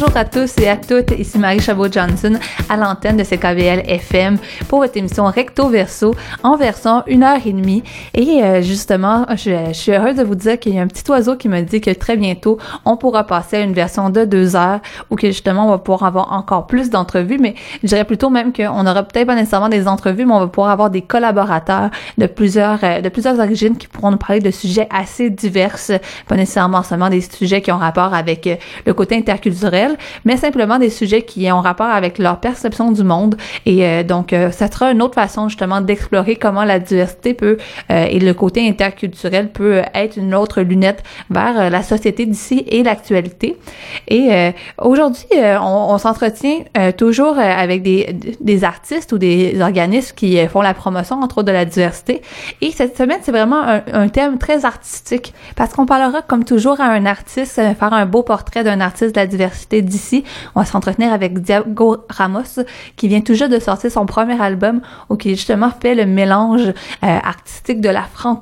Bonjour à tous et à toutes, ici Marie Chabot-Johnson à l'antenne de CKVL FM pour votre émission Recto Verso en version une heure et demie. Et euh, justement, je, suis heureuse de vous dire qu'il y a un petit oiseau qui me dit que très bientôt, on pourra passer à une version de deux heures ou que justement, on va pouvoir avoir encore plus d'entrevues, mais je dirais plutôt même qu'on aura peut-être pas nécessairement des entrevues, mais on va pouvoir avoir des collaborateurs de plusieurs, euh, de plusieurs origines qui pourront nous parler de sujets assez divers, pas nécessairement seulement des sujets qui ont rapport avec euh, le côté interculturel mais simplement des sujets qui ont rapport avec leur perception du monde. Et euh, donc, euh, ça sera une autre façon justement d'explorer comment la diversité peut euh, et le côté interculturel peut être une autre lunette vers la société d'ici et l'actualité. Et aujourd'hui, on, on s'entretient toujours avec des, des artistes ou des organismes qui font la promotion, entre autres, de la diversité. Et cette semaine, c'est vraiment un, un, thème très artistique parce qu'on parlera, comme toujours, à un artiste, faire un beau portrait d'un artiste de la diversité d'ici. On va s'entretenir avec Diago Ramos, qui vient tout juste de sortir son premier album, où qui justement fait le mélange euh, artistique de la France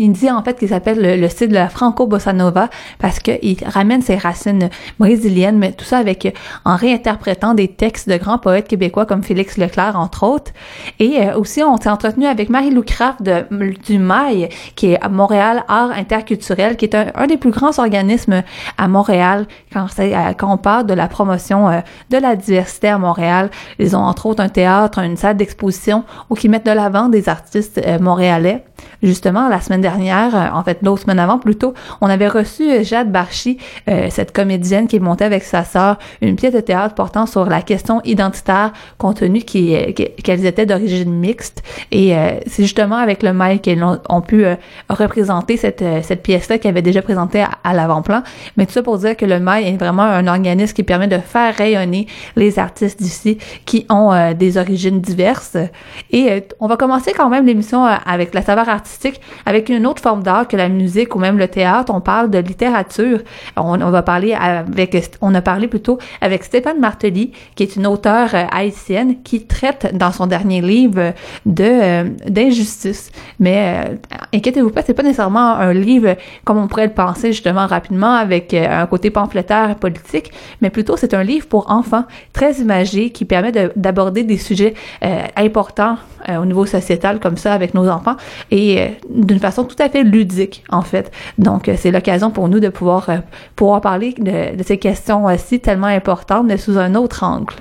il dit en fait qu'il s'appelle le, style de la franco-bossa nova parce qu'il ramène ses racines brésiliennes, mais tout ça avec en réinterprétant des textes de grands poètes québécois comme Félix Leclerc, entre autres. Et euh, aussi, on s'est entretenu avec Marie-Lou Craft de, du MAI, qui est à Montréal Art Interculturel, qui est un, des plus grands organismes à Montréal quand, euh, quand on parle de la promotion euh, de la diversité à Montréal. Ils ont entre autres un théâtre, une salle d'exposition où ils mettent de l'avant des artistes montréalais. Justement, la semaine dernière, euh, en fait l'autre semaine avant plutôt, on avait reçu euh, Jade Barchi, euh, cette comédienne qui montée avec sa sœur une pièce de théâtre portant sur la question identitaire compte tenu qu'elles étaient d'origine mixte. Et c'est justement avec le mail qu'elles ont, pu représenter cette, cette pièce-là qui avait déjà présenté à, l'avant-plan. Mais tout ça pour dire que le mail est vraiment un organisme qui permet de faire rayonner les artistes d'ici qui ont des origines diverses. Et on va commencer quand même l'émission avec la saveur artistique, avec une autre forme d'art que la musique ou même le théâtre. On parle de littérature. On, va parler avec, on a parlé plutôt avec Stéphane Martelly, qui est une auteure euh, haïtienne qui traite dans son dernier livre de euh, d'injustice. Mais euh, inquiétez-vous pas, c'est pas nécessairement un livre comme on pourrait le penser justement rapidement avec un côté pamphlétaire politique, mais plutôt c'est un livre pour enfants très imagé qui permet d'aborder des sujets importants au niveau sociétal comme ça avec nos enfants et d'une façon tout à fait ludique, en fait. Donc, euh, c'est l'occasion pour nous de pouvoir, euh, pouvoir parler de, ces questions aussi tellement importantes, mais sous un autre angle.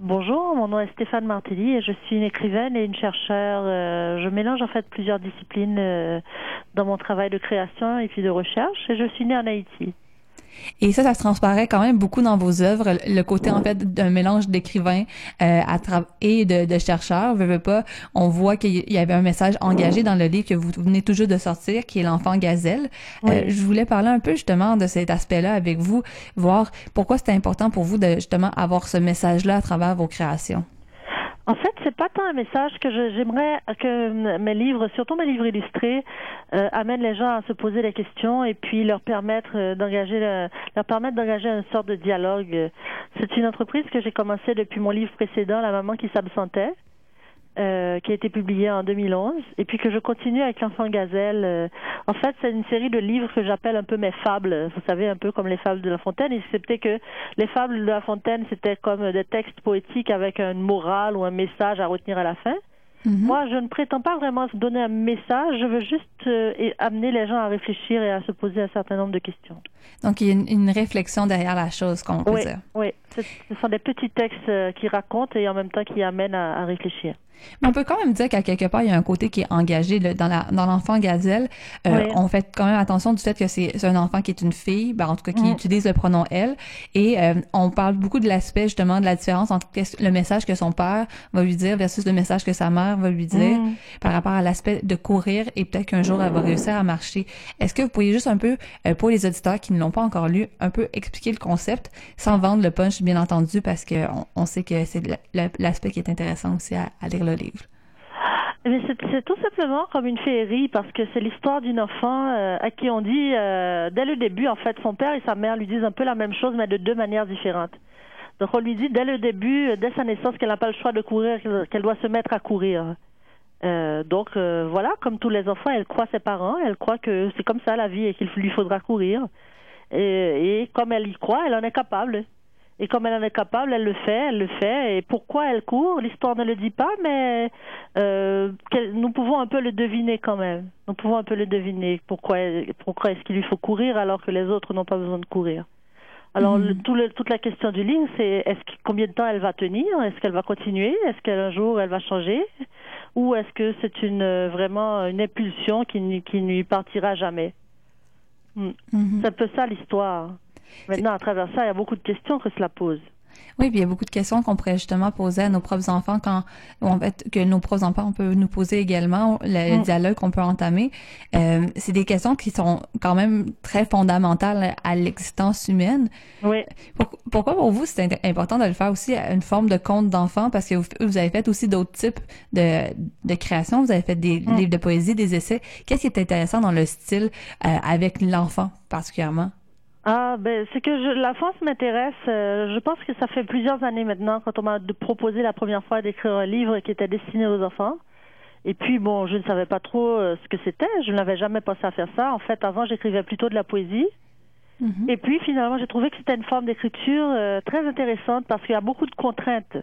Bonjour, mon nom est Stéphane Martelly et je suis une écrivaine et une chercheure. Euh, je mélange en fait plusieurs disciplines dans mon travail de création et puis de recherche et je suis née en Haïti. Et ça, ça se transparaît quand même beaucoup dans vos œuvres, le côté en fait d'un mélange d'écrivains euh, et de, de chercheurs. Veux, veux pas, on voit qu'il y avait un message engagé dans le livre que vous venez toujours de sortir, qui est l'enfant gazelle. Euh, je voulais parler un peu justement de cet aspect-là avec vous, voir pourquoi c'était important pour vous de justement avoir ce message-là à travers vos créations. En fait, c'est pas tant un message que j'aimerais que mes livres, surtout mes livres illustrés, euh, amènent les gens à se poser des questions et puis leur permettre euh, d'engager leur permettre d'engager une sorte de dialogue. C'est une entreprise que j'ai commencé depuis mon livre précédent, La maman qui s'absentait. Euh, qui a été publié en 2011 et puis que je continue avec l'enfant gazelle. Euh, en fait, c'est une série de livres que j'appelle un peu mes fables, vous savez, un peu comme les fables de La Fontaine, excepté que les fables de La Fontaine, c'était comme des textes poétiques avec une morale ou un message à retenir à la fin. Mhm. Moi, je ne prétends pas vraiment donner un message, je veux juste euh, amener les gens à réfléchir et à se poser un certain nombre de questions. Donc, il y a une, réflexion derrière la chose, qu'on peut oui, dire. Oui, ce sont des petits textes qui racontent et en même temps qui amènent à réfléchir. Mais on peut quand même dire qu'à quelque part, il y a un côté qui est engagé dans la dans l'enfant gazelle. Euh, on fait quand même attention du fait que c'est un enfant qui est une fille, ben, en tout cas qui utilise le pronom elle. Et euh, on parle beaucoup de l'aspect justement de la différence entre le message que son père va lui dire versus le message que sa mère va lui dire par rapport à l'aspect de courir et peut-être qu'un jour elle va réussir à marcher. Est-ce que vous pourriez juste un peu, euh, pour les auditeurs qui ne l'ont pas encore lu, un peu expliquer le concept sans vendre le punch bien entendu parce que on, sait que c'est l'aspect qui est intéressant aussi à, à lire le livre? C'est tout simplement comme une féerie parce que c'est l'histoire d'une enfant euh, à qui on dit euh, dès le début en fait son père et sa mère lui disent un peu la même chose mais de deux manières différentes. Donc on lui dit dès le début, dès sa naissance qu'elle n'a pas le choix de courir, qu'elle doit se mettre à courir. Euh, donc euh, voilà, comme tous les enfants, elle croit ses parents, elle croit que c'est comme ça la vie et qu'il lui faudra courir. Et, comme elle y croit, elle en est capable. Et comme elle en est capable, elle le fait, elle le fait. Et pourquoi elle court L'histoire ne le dit pas, mais euh, nous pouvons un peu le deviner quand même. Nous pouvons un peu le deviner. Pourquoi, pourquoi est-ce qu'il lui faut courir alors que les autres n'ont pas besoin de courir alors, mhm. tout le, toute la question du livre, c'est est-ce combien de temps elle va tenir? Est-ce qu'elle va continuer? Est-ce qu'un jour elle va changer? Ou est-ce que c'est une vraiment une impulsion qui, qui ne lui partira jamais? Hmm. mhm. C'est un peu ça l'histoire. Maintenant, à travers ça, il y a beaucoup de questions que cela pose. Oui, puis il y a beaucoup de questions qu'on pourrait justement poser à nos propres enfants quand, en fait, que nos propres enfants peuvent nous poser également, le, mm. dialogue qu'on peut entamer. Euh, c'est des questions qui sont quand même très fondamentales à l'existence humaine. Oui. pourquoi pour vous c'est important de le faire aussi à une forme de conte d'enfant parce que vous, avez fait aussi d'autres types de, de créations. Vous avez fait des mm. livres de poésie, des essais. Qu'est-ce qui est intéressant dans le style euh, avec l'enfant particulièrement? Ah, ben, c'est que je, la France m'intéresse. Euh, je pense que ça fait plusieurs années maintenant quand on m'a proposé la première fois d'écrire un livre qui était destiné aux enfants. Et puis, bon, je ne savais pas trop euh, ce que c'était. Je n'avais jamais pensé à faire ça. En fait, avant, j'écrivais plutôt de la poésie. Mhm. Et puis, finalement, j'ai trouvé que c'était une forme d'écriture euh, très intéressante parce qu'il y a beaucoup de contraintes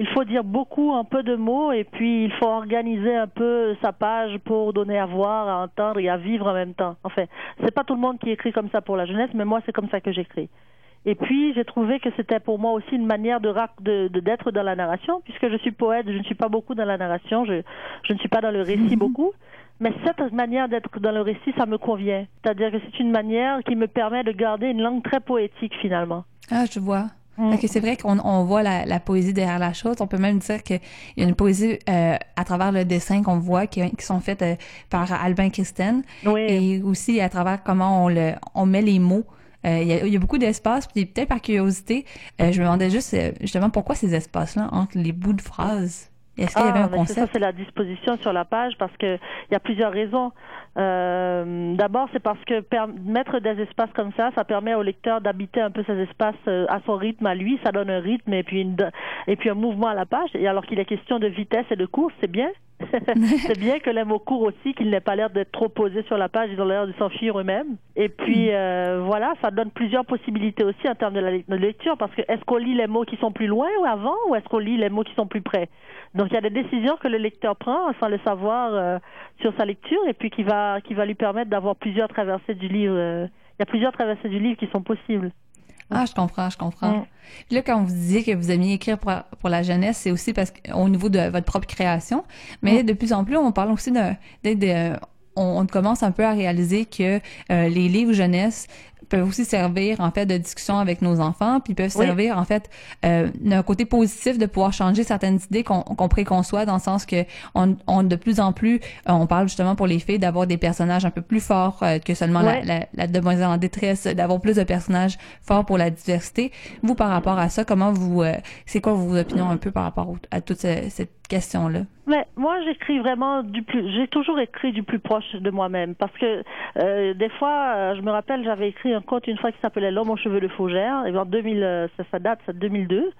il faut dire beaucoup en peu de mots et puis il faut organiser un peu sa page pour donner à voir, à entendre et à vivre en même temps. Enfin, c'est pas tout le monde qui écrit comme ça pour la jeunesse, mais moi c'est comme ça que j'écris. Et puis j'ai trouvé que c'était pour moi aussi une manière de d'être dans la narration, puisque je suis poète, je ne suis pas beaucoup dans la narration, je, je ne suis pas dans le récit beaucoup. Mais cette manière d'être dans le récit, ça me convient. C'est-à-dire que c'est une manière qui me permet de garder une langue très poétique finalement. Ah, je vois. Mm. c'est vrai qu'on on voit la, la, poésie derrière la chose. On peut même dire qu'il y a une poésie euh, à travers le dessin qu'on voit qui, qui, sont faites euh, par Albin Christen. Oui. Et aussi à travers comment on, le, on met les mots. Euh, il, y a, il, y a, beaucoup d'espaces. Puis peut-être par curiosité, je me demandais juste justement pourquoi ces espaces-là entre les bouts de phrases? Est-ce qu'il y avait un ah, concept? Ça, c'est la disposition sur la page parce que il y a plusieurs raisons. Euh, D'abord, c'est parce que mettre des espaces comme ça, ça permet au lecteur d'habiter un peu ces espaces à son rythme, à lui. Ça donne un rythme et puis, une, et puis un mouvement à la page. Et alors qu'il est question de vitesse et de course, c'est bien. c'est bien que les mots courts aussi, qu'ils n'aient pas l'air d'être trop posés sur la page, ils ont l'air de s'enfuir eux-mêmes. Et puis mm. euh, voilà, ça donne plusieurs possibilités aussi en termes de la lecture, parce que est-ce qu'on lit les mots qui sont plus loin ou avant, ou est-ce qu'on lit les mots qui sont plus près? Donc il y a des décisions que le lecteur prend sans le savoir euh, sur sa lecture, et puis qui va qui va lui permettre d'avoir plusieurs traversées du livre. Euh, il y a plusieurs traversées du livre qui sont possibles. Ah, je comprends, je comprends. Puis là, quand vous disiez que vous aimiez écrire pour, pour la jeunesse, c'est aussi parce qu'au niveau de votre propre création. Mais de plus en plus, on parle aussi de, de, on, commence un peu à réaliser que euh, les livres jeunesse peuvent aussi servir en fait de discussion avec nos enfants, puis peuvent servir en fait euh, d'un côté positif de pouvoir changer certaines idées qu'on qu'on préconçoit dans le sens que on, on, de plus en plus euh, on parle justement pour les filles d'avoir des personnages un peu plus forts euh, que seulement la, la, la, demoiselle en détresse, d'avoir plus de personnages forts pour la diversité. Vous par rapport à ça, comment vous euh, c'est quoi vos opinions un peu par rapport à toute cette question-là? Mais moi, j'écris vraiment du plus. J'ai toujours écrit du plus proche de moi-même parce que euh, des fois, euh, je me rappelle, j'avais écrit un conte une fois qui s'appelait L'homme aux cheveux de fougère. Et en 2000, euh, ça, ça date, c'est 2002.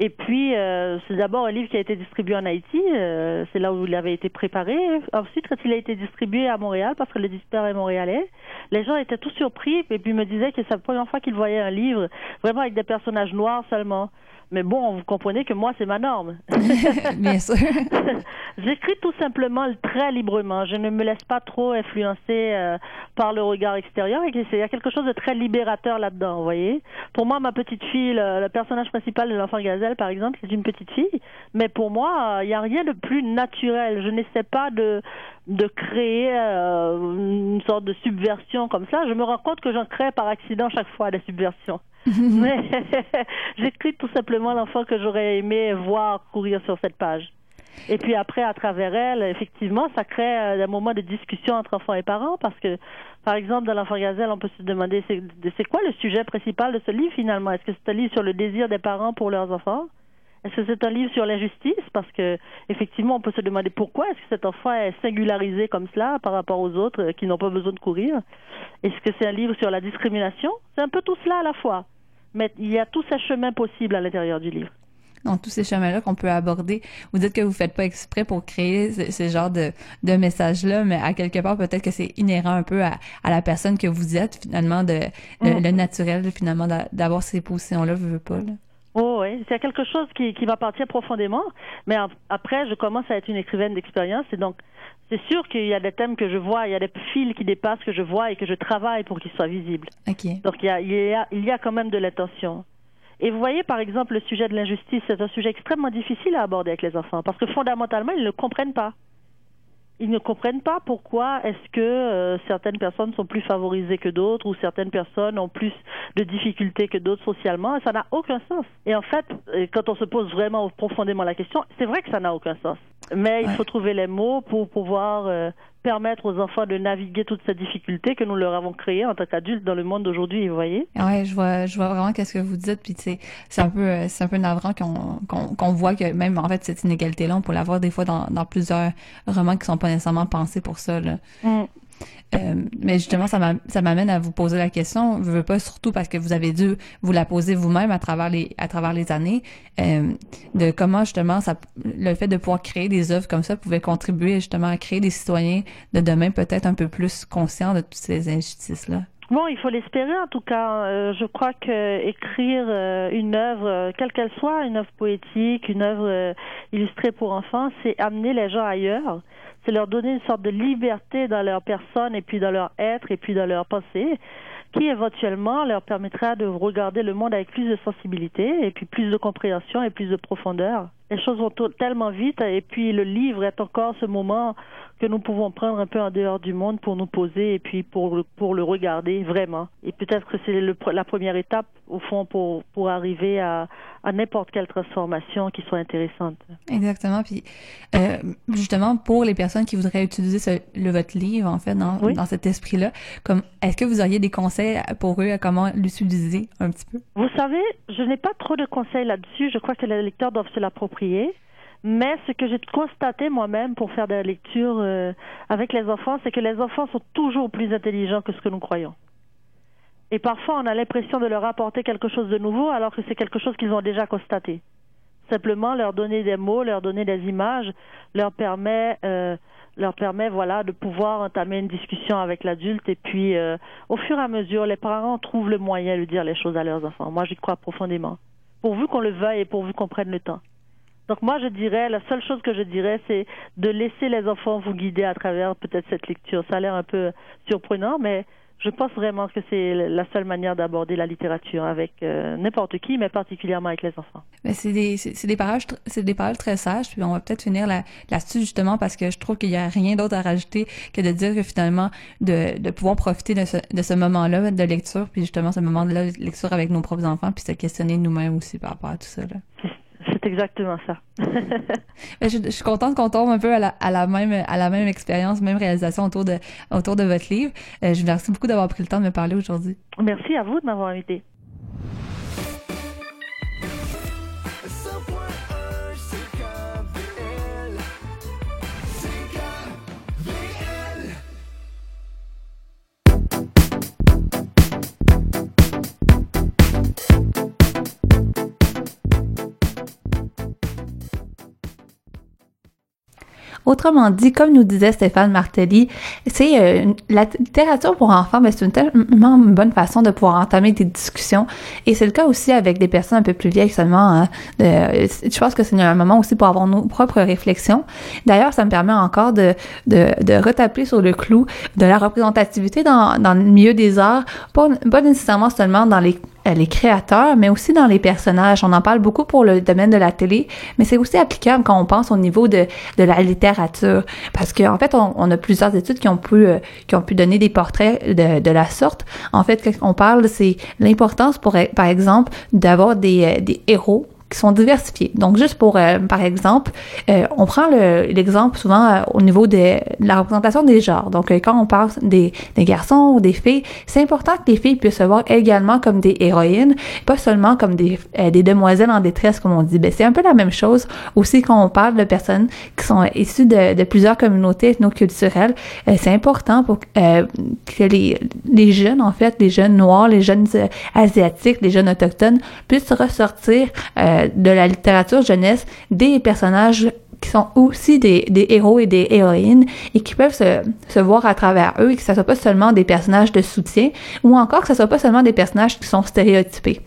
Et puis, euh, c'est d'abord un livre qui a été distribué en Haïti. Euh, c'est là où il avait été préparé. Ensuite, quand il a été distribué à Montréal, parce que le distributeur est montréalais, les gens étaient tous surpris et puis me disaient que c'est la première fois qu'ils voyaient un livre vraiment avec des personnages noirs seulement. Mais bon, vous comprenez que moi, c'est ma norme. Bien sûr. J'écris tout simplement très librement. Je ne me laisse pas trop influencer euh, par le regard extérieur. Et il y a quelque chose de très libérateur là-dedans, vous voyez. Pour moi, ma petite fille, le, personnage principal de l'enfant gazelle, par exemple, c'est une petite fille. Mais pour moi, il n'y a rien de plus naturel. Je n'essaie pas de de créer euh, une sorte de subversion comme ça. Je me rends compte que j'en crée par accident chaque fois des subversions. Mais j'écris tout simplement l'enfant que j'aurais aimé voir courir sur cette page. Et puis après, à travers elle, effectivement, ça crée euh, un moment de discussion entre enfants et parents parce que, par exemple, dans l'enfant gazelle, on peut se demander c'est quoi le sujet principal de ce livre finalement? Est-ce que c'est un livre sur le désir des parents pour leurs enfants? Est-ce que c'est un livre sur l'injustice Parce que effectivement, on peut se demander pourquoi est-ce que cet enfant est singularisé comme cela par rapport aux autres euh, qui n'ont pas besoin de courir? Est-ce que c'est un livre sur la discrimination? C'est un peu tout cela à la fois. Mais il y a tous ces chemins possibles à l'intérieur du livre. dans tous ces chemins-là qu'on peut aborder. Vous dites que vous faites pas exprès pour créer ce, genre de, de messages-là, mais à quelque part, peut-être que c'est inhérent un peu à, à, la personne que vous êtes, finalement, de, mm. le naturel, finalement, d'avoir ces positions-là, je veux pas. Là. Oh oui, c'est quelque chose qui, qui m'appartient profondément. Mais après, je commence à être une écrivaine d'expérience et donc c'est sûr qu'il y a des thèmes que je vois, il y a des fils qui dépassent que je vois et que je travaille pour qu'ils soient visibles. Donc il y, a, il, y a, il y a quand même de l'intention. Et vous voyez, par exemple, le sujet de l'injustice, c'est un sujet extrêmement difficile à aborder avec les enfants parce que fondamentalement, ils ne comprennent pas ils ne comprennent pas pourquoi est-ce que euh, certaines personnes sont plus favorisées que d'autres ou certaines personnes ont plus de difficultés que d'autres socialement. Ça n'a aucun sens. Et en fait, euh, quand on se pose vraiment profondément la question, c'est vrai que ça n'a aucun sens. Mais il faut trouver les mots pour pouvoir euh, permettre aux enfants de naviguer toutes ces difficultés que nous leur avons créées en tant qu'adultes dans le monde d'aujourd'hui, vous voyez? Ouais, je vois, je vois vraiment qu'est-ce que vous dites, puis c'est, un peu, c'est un peu navrant qu'on, qu'on, qu'on voit que même, en fait, cette inégalité-là, on peut l'avoir des fois dans, dans plusieurs romans qui sont pas nécessairement pensés pour ça, là. Mm. Euh, mais justement, ça m'amène à vous poser la question. Je veux pas surtout parce que vous avez dû vous la poser vous-même à travers les à travers les années euh, de comment justement ça, le fait de pouvoir créer des œuvres comme ça pouvait contribuer justement à créer des citoyens de demain peut-être un peu plus conscients de toutes ces injustices là. Bon, il faut l'espérer en tout cas. Euh, je crois que écrire une œuvre, quelle qu'elle soit, une œuvre poétique, une œuvre illustrée pour enfants, c'est amener les gens ailleurs c'est leur donner une sorte de liberté dans leur personne et puis dans leur être et puis dans leur pensée qui éventuellement leur permettra de regarder le monde avec plus de sensibilité et puis plus de compréhension et plus de profondeur. Les choses vont tellement vite et puis le livre est encore ce moment que nous pouvons prendre un peu en dehors du monde pour nous poser et puis pour, pour le regarder vraiment. Et peut-être que c'est la première étape, au fond, pour, pour arriver à, à n'importe quelle transformation qui soit intéressante. Exactement. Puis, euh, justement, pour les personnes qui voudraient utiliser le, votre livre, en fait, dans, dans cet esprit-là, comme est-ce que vous auriez des conseils pour eux à comment l'utiliser un petit peu? Vous savez, je n'ai pas trop de conseils là-dessus. Je crois que les lecteurs doivent se l'approprier. Mais ce que j'ai constaté moi-même pour faire de la lecture euh, avec les enfants, c'est que les enfants sont toujours plus intelligents que ce que nous croyons. Et parfois, on a l'impression de leur apporter quelque chose de nouveau alors que c'est quelque chose qu'ils ont déjà constaté. Simplement, leur donner des mots, leur donner des images, leur permet, euh, leur permet, voilà, de pouvoir entamer une discussion avec l'adulte. Et puis, euh, au fur et à mesure, les parents trouvent le moyen de dire les choses à leurs enfants. Moi, j'y crois profondément. Pourvu qu'on le veuille et pourvu qu'on prenne le temps. Donc moi, je dirais, la seule chose que je dirais, c'est de laisser les enfants vous guider à travers peut-être cette lecture. Ça a l'air un peu surprenant, mais je pense vraiment que c'est la seule manière d'aborder la littérature avec euh, n'importe qui, mais particulièrement avec les enfants. Mais c'est des c'est des paroles c'est des paroles très sages. Puis on va peut-être finir là-dessus justement parce que je trouve qu'il y a rien d'autre à rajouter que de dire que finalement de, de pouvoir profiter de ce, de ce moment-là de lecture, puis justement ce moment-là de lecture avec nos propres enfants, puis se questionner nous-mêmes aussi par rapport à tout ça. Là. C'est exactement ça. je, suis contente qu'on tombe un peu à la, à la même à la même expérience, même réalisation autour de autour de votre livre. Euh, je vous remercie beaucoup d'avoir pris le temps de me parler aujourd'hui. Merci à vous de m'avoir invité. Autrement dit, comme nous disait Stéphane Martelly, c'est euh, la littérature pour enfants, mais ben, c'est une tellement bonne façon de pouvoir entamer des discussions. Et c'est le cas aussi avec des personnes un peu plus vieilles seulement. Hein, je pense que c'est un moment aussi pour avoir nos propres réflexions. D'ailleurs, ça me permet encore de, de, de retaper sur le clou de la représentativité dans, dans le milieu des arts, pas, pas nécessairement seulement dans les euh, les créateurs, mais aussi dans les personnages. On en parle beaucoup pour le domaine de la télé, mais c'est aussi applicable quand on pense au niveau de, de la littérature. Parce qu'en en fait, on, on, a plusieurs études qui ont pu euh, qui ont pu donner des portraits de, de la sorte. En fait, qu'on parle, c'est l'importance pour, par exemple, d'avoir des, euh, des héros qui sont diversifiés. Donc, juste pour, euh, par exemple, euh, on prend l'exemple souvent euh, au niveau de la représentation des genres. Donc, quand on parle des, des garçons ou des filles, c'est important que les filles puissent se voir également comme des héroïnes, pas seulement comme des, des demoiselles en détresse, comme on dit. Ben, c'est un peu la même chose aussi quand on parle de personnes qui sont issues de, de plusieurs communautés ethnoculturelles. c'est important pour que les, les jeunes, en fait, les jeunes noirs, les jeunes asiatiques, les jeunes autochtones puissent ressortir euh, de la littérature jeunesse des personnages qui sont aussi des, des, héros et des héroïnes et qui peuvent se, se voir à travers eux et que ce soit pas seulement des personnages de soutien ou encore que ce soit pas seulement des personnages qui sont stéréotypés.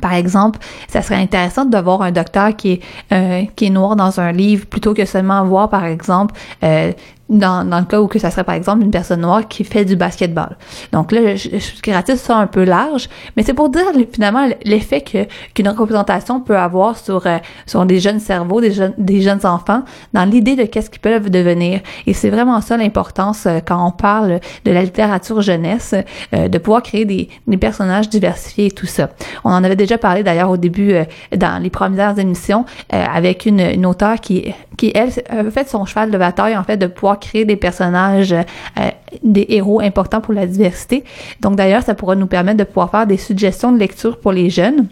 Par exemple, ça serait intéressant de voir un docteur qui est, euh, qui est noir dans un livre plutôt que seulement voir, par exemple, euh, dans, dans le cas où que ça serait par exemple une personne noire qui fait du basketball. Donc là, je, je gratis ça un peu large, mais c'est pour dire finalement l'effet que qu'une représentation peut avoir sur euh, sur des jeunes cerveaux, des jeunes des jeunes enfants, dans l'idée de qu'est-ce qu'ils peuvent devenir. Et c'est vraiment ça l'importance euh, quand on parle de la littérature jeunesse, euh, de pouvoir créer des, des personnages diversifiés et tout ça. On en avait déjà parlé d'ailleurs au début dans les premières émissions avec une, une auteure qui qui elle a fait son cheval de bataille en fait de pouvoir créer des personnages, euh, des héros importants pour la diversité. Donc d'ailleurs, ça pourra nous permettre de pouvoir faire des suggestions de lecture pour les jeunes.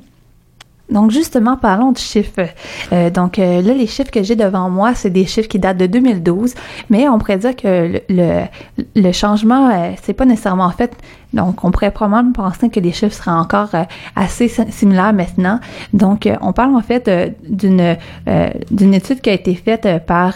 Donc justement, parlons de chiffres. Euh, donc euh, là, les chiffres que j'ai devant moi, c'est des chiffres qui datent de 2012, mais on pourrait dire que le, changement, c'est pas nécessairement fait. Donc on pourrait probablement penser que les chiffres seraient encore assez similaires maintenant. Donc on parle en fait d'une d'une étude qui a été faite par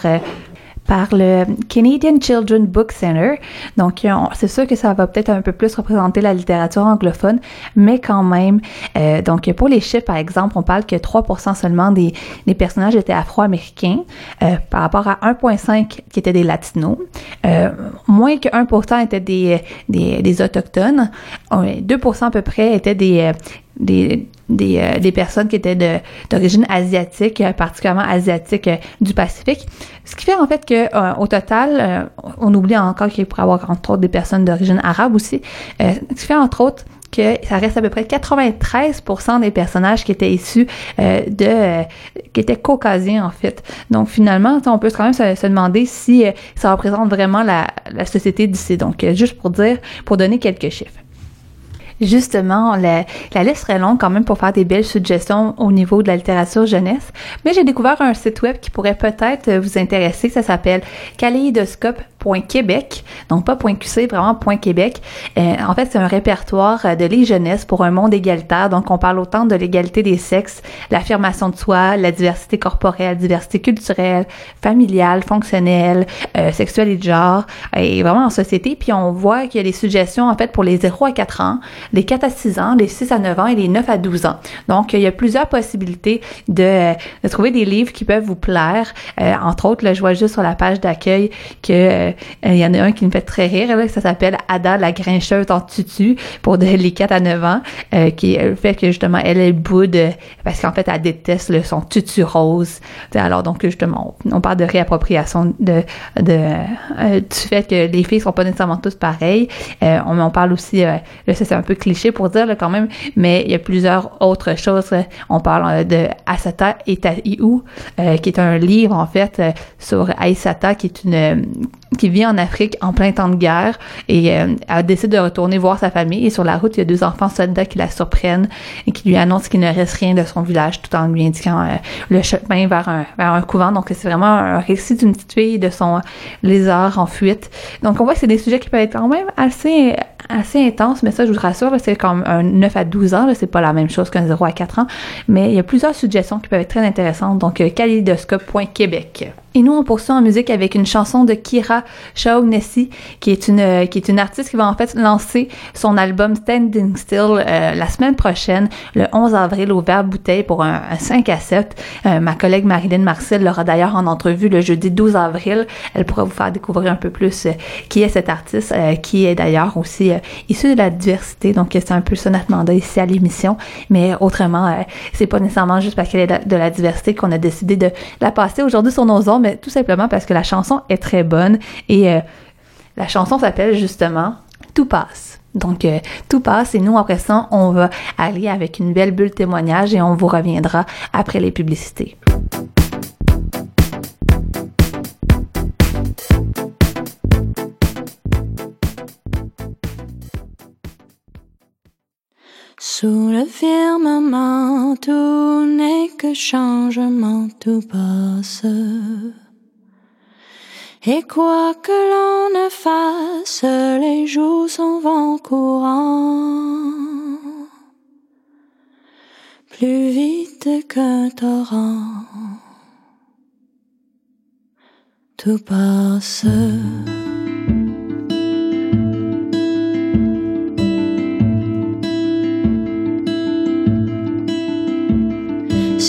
par le Canadian Children Book Center. Donc, c'est sûr que ça va peut-être un peu plus représenter la littérature anglophone, mais quand même, euh, donc pour les chiffres, par exemple, on parle que 3% seulement des, des personnages étaient afro-américains euh, par rapport à 1,5 qui étaient des latinos. Euh, moins que 1% étaient des, des, des autochtones. 2% à peu près étaient des, des, des, euh, des personnes qui étaient d'origine asiatique, euh, particulièrement asiatique euh, du Pacifique. Ce qui fait en fait que au total, on oublie encore qu'il pourrait y avoir entre autres des personnes d'origine arabe aussi. ce qui fait entre autres que ça reste à peu près 93% des personnages qui étaient issus de qui étaient caucasiens en fait. Donc finalement, on peut quand même se, demander si ça représente vraiment la, la société d'ici. Donc juste pour dire, pour donner quelques chiffres. Justement, la, la liste serait longue quand même pour faire des belles suggestions au niveau de la littérature jeunesse, mais j'ai découvert un site web qui pourrait peut-être vous intéresser. Ça s'appelle kaléidoscope.québec, donc pas .qc, vraiment .québec. Euh, en fait, c'est un répertoire de les jeunesses pour un monde égalitaire. Donc, on parle autant de l'égalité des sexes, l'affirmation de soi, la diversité corporelle, diversité culturelle, familiale, fonctionnelle, euh, sexuelle et de genre, et vraiment en société. Puis, on voit qu'il y a des suggestions, en fait, pour les 0 à 4 ans, les 4 à 6 ans, les 6 à 9 ans et les 9 à 12 ans. Donc, il y a plusieurs possibilités de, trouver des livres qui peuvent vous plaire. Euh, entre autres, là, je vois juste sur la page d'accueil que euh, il y en a un qui me fait très rire, là, ça s'appelle Ada la grincheuse en tutu pour les 4 à 9 ans, euh, qui fait que justement, elle est boude parce qu'en fait, elle déteste le, son tutu rose. alors, donc, justement, on, parle de réappropriation de, de du fait que les filles sont pas nécessairement toutes pareilles. on, on parle aussi, là, c'est un peu cliché pour dire quand même, mais il y a plusieurs autres choses. On parle euh, de Asata Etaiu, euh, qui est un livre en fait euh, sur Aïsata, qui est une qui vit en Afrique en plein temps de guerre et elle décide de retourner voir sa famille et sur la route il y a deux enfants soldats qui la surprennent et qui lui annoncent qu'il ne reste rien de son village tout en lui indiquant le chemin vers un couvent donc c'est vraiment un récit d'une petite fille de son lézard en fuite donc on voit que c'est des sujets qui peuvent être quand même assez assez intenses mais ça je vous rassure c'est comme un 9 à 12 ans, c'est pas la même chose qu'un 0 à 4 ans, mais il y a plusieurs suggestions qui peuvent être très intéressantes. Donc, euh. Et nous, on poursuit en musique avec une chanson de Kira Shaughnessy, qui est une euh, qui est une artiste qui va en fait lancer son album Standing Still euh, la semaine prochaine, le 11 avril, au Vert Bouteille pour un, 5 à 7. Euh, ma collègue Marilyn Marcel l'aura d'ailleurs en entrevue le jeudi 12 avril. Elle pourra vous faire découvrir un peu plus qui est cette artiste, qui est d'ailleurs aussi issue de la diversité. Donc, c'est un peu ça notre mandat ici à l'émission. Mais autrement, c'est pas nécessairement juste parce qu'elle est de la diversité qu'on a décidé de la passer aujourd'hui sur nos ondes mais tout simplement parce que la chanson est très bonne et euh, la chanson s'appelle justement Tout passe. Donc, euh, tout passe et nous, après ça, on va aller avec une belle bulle témoignage et on vous reviendra après les publicités. Sous le firmament, tout n'est que changement, tout passe. Et quoi que l'on ne fasse, les jours sont vent courant. plus vite qu'un torrent. Tout passe.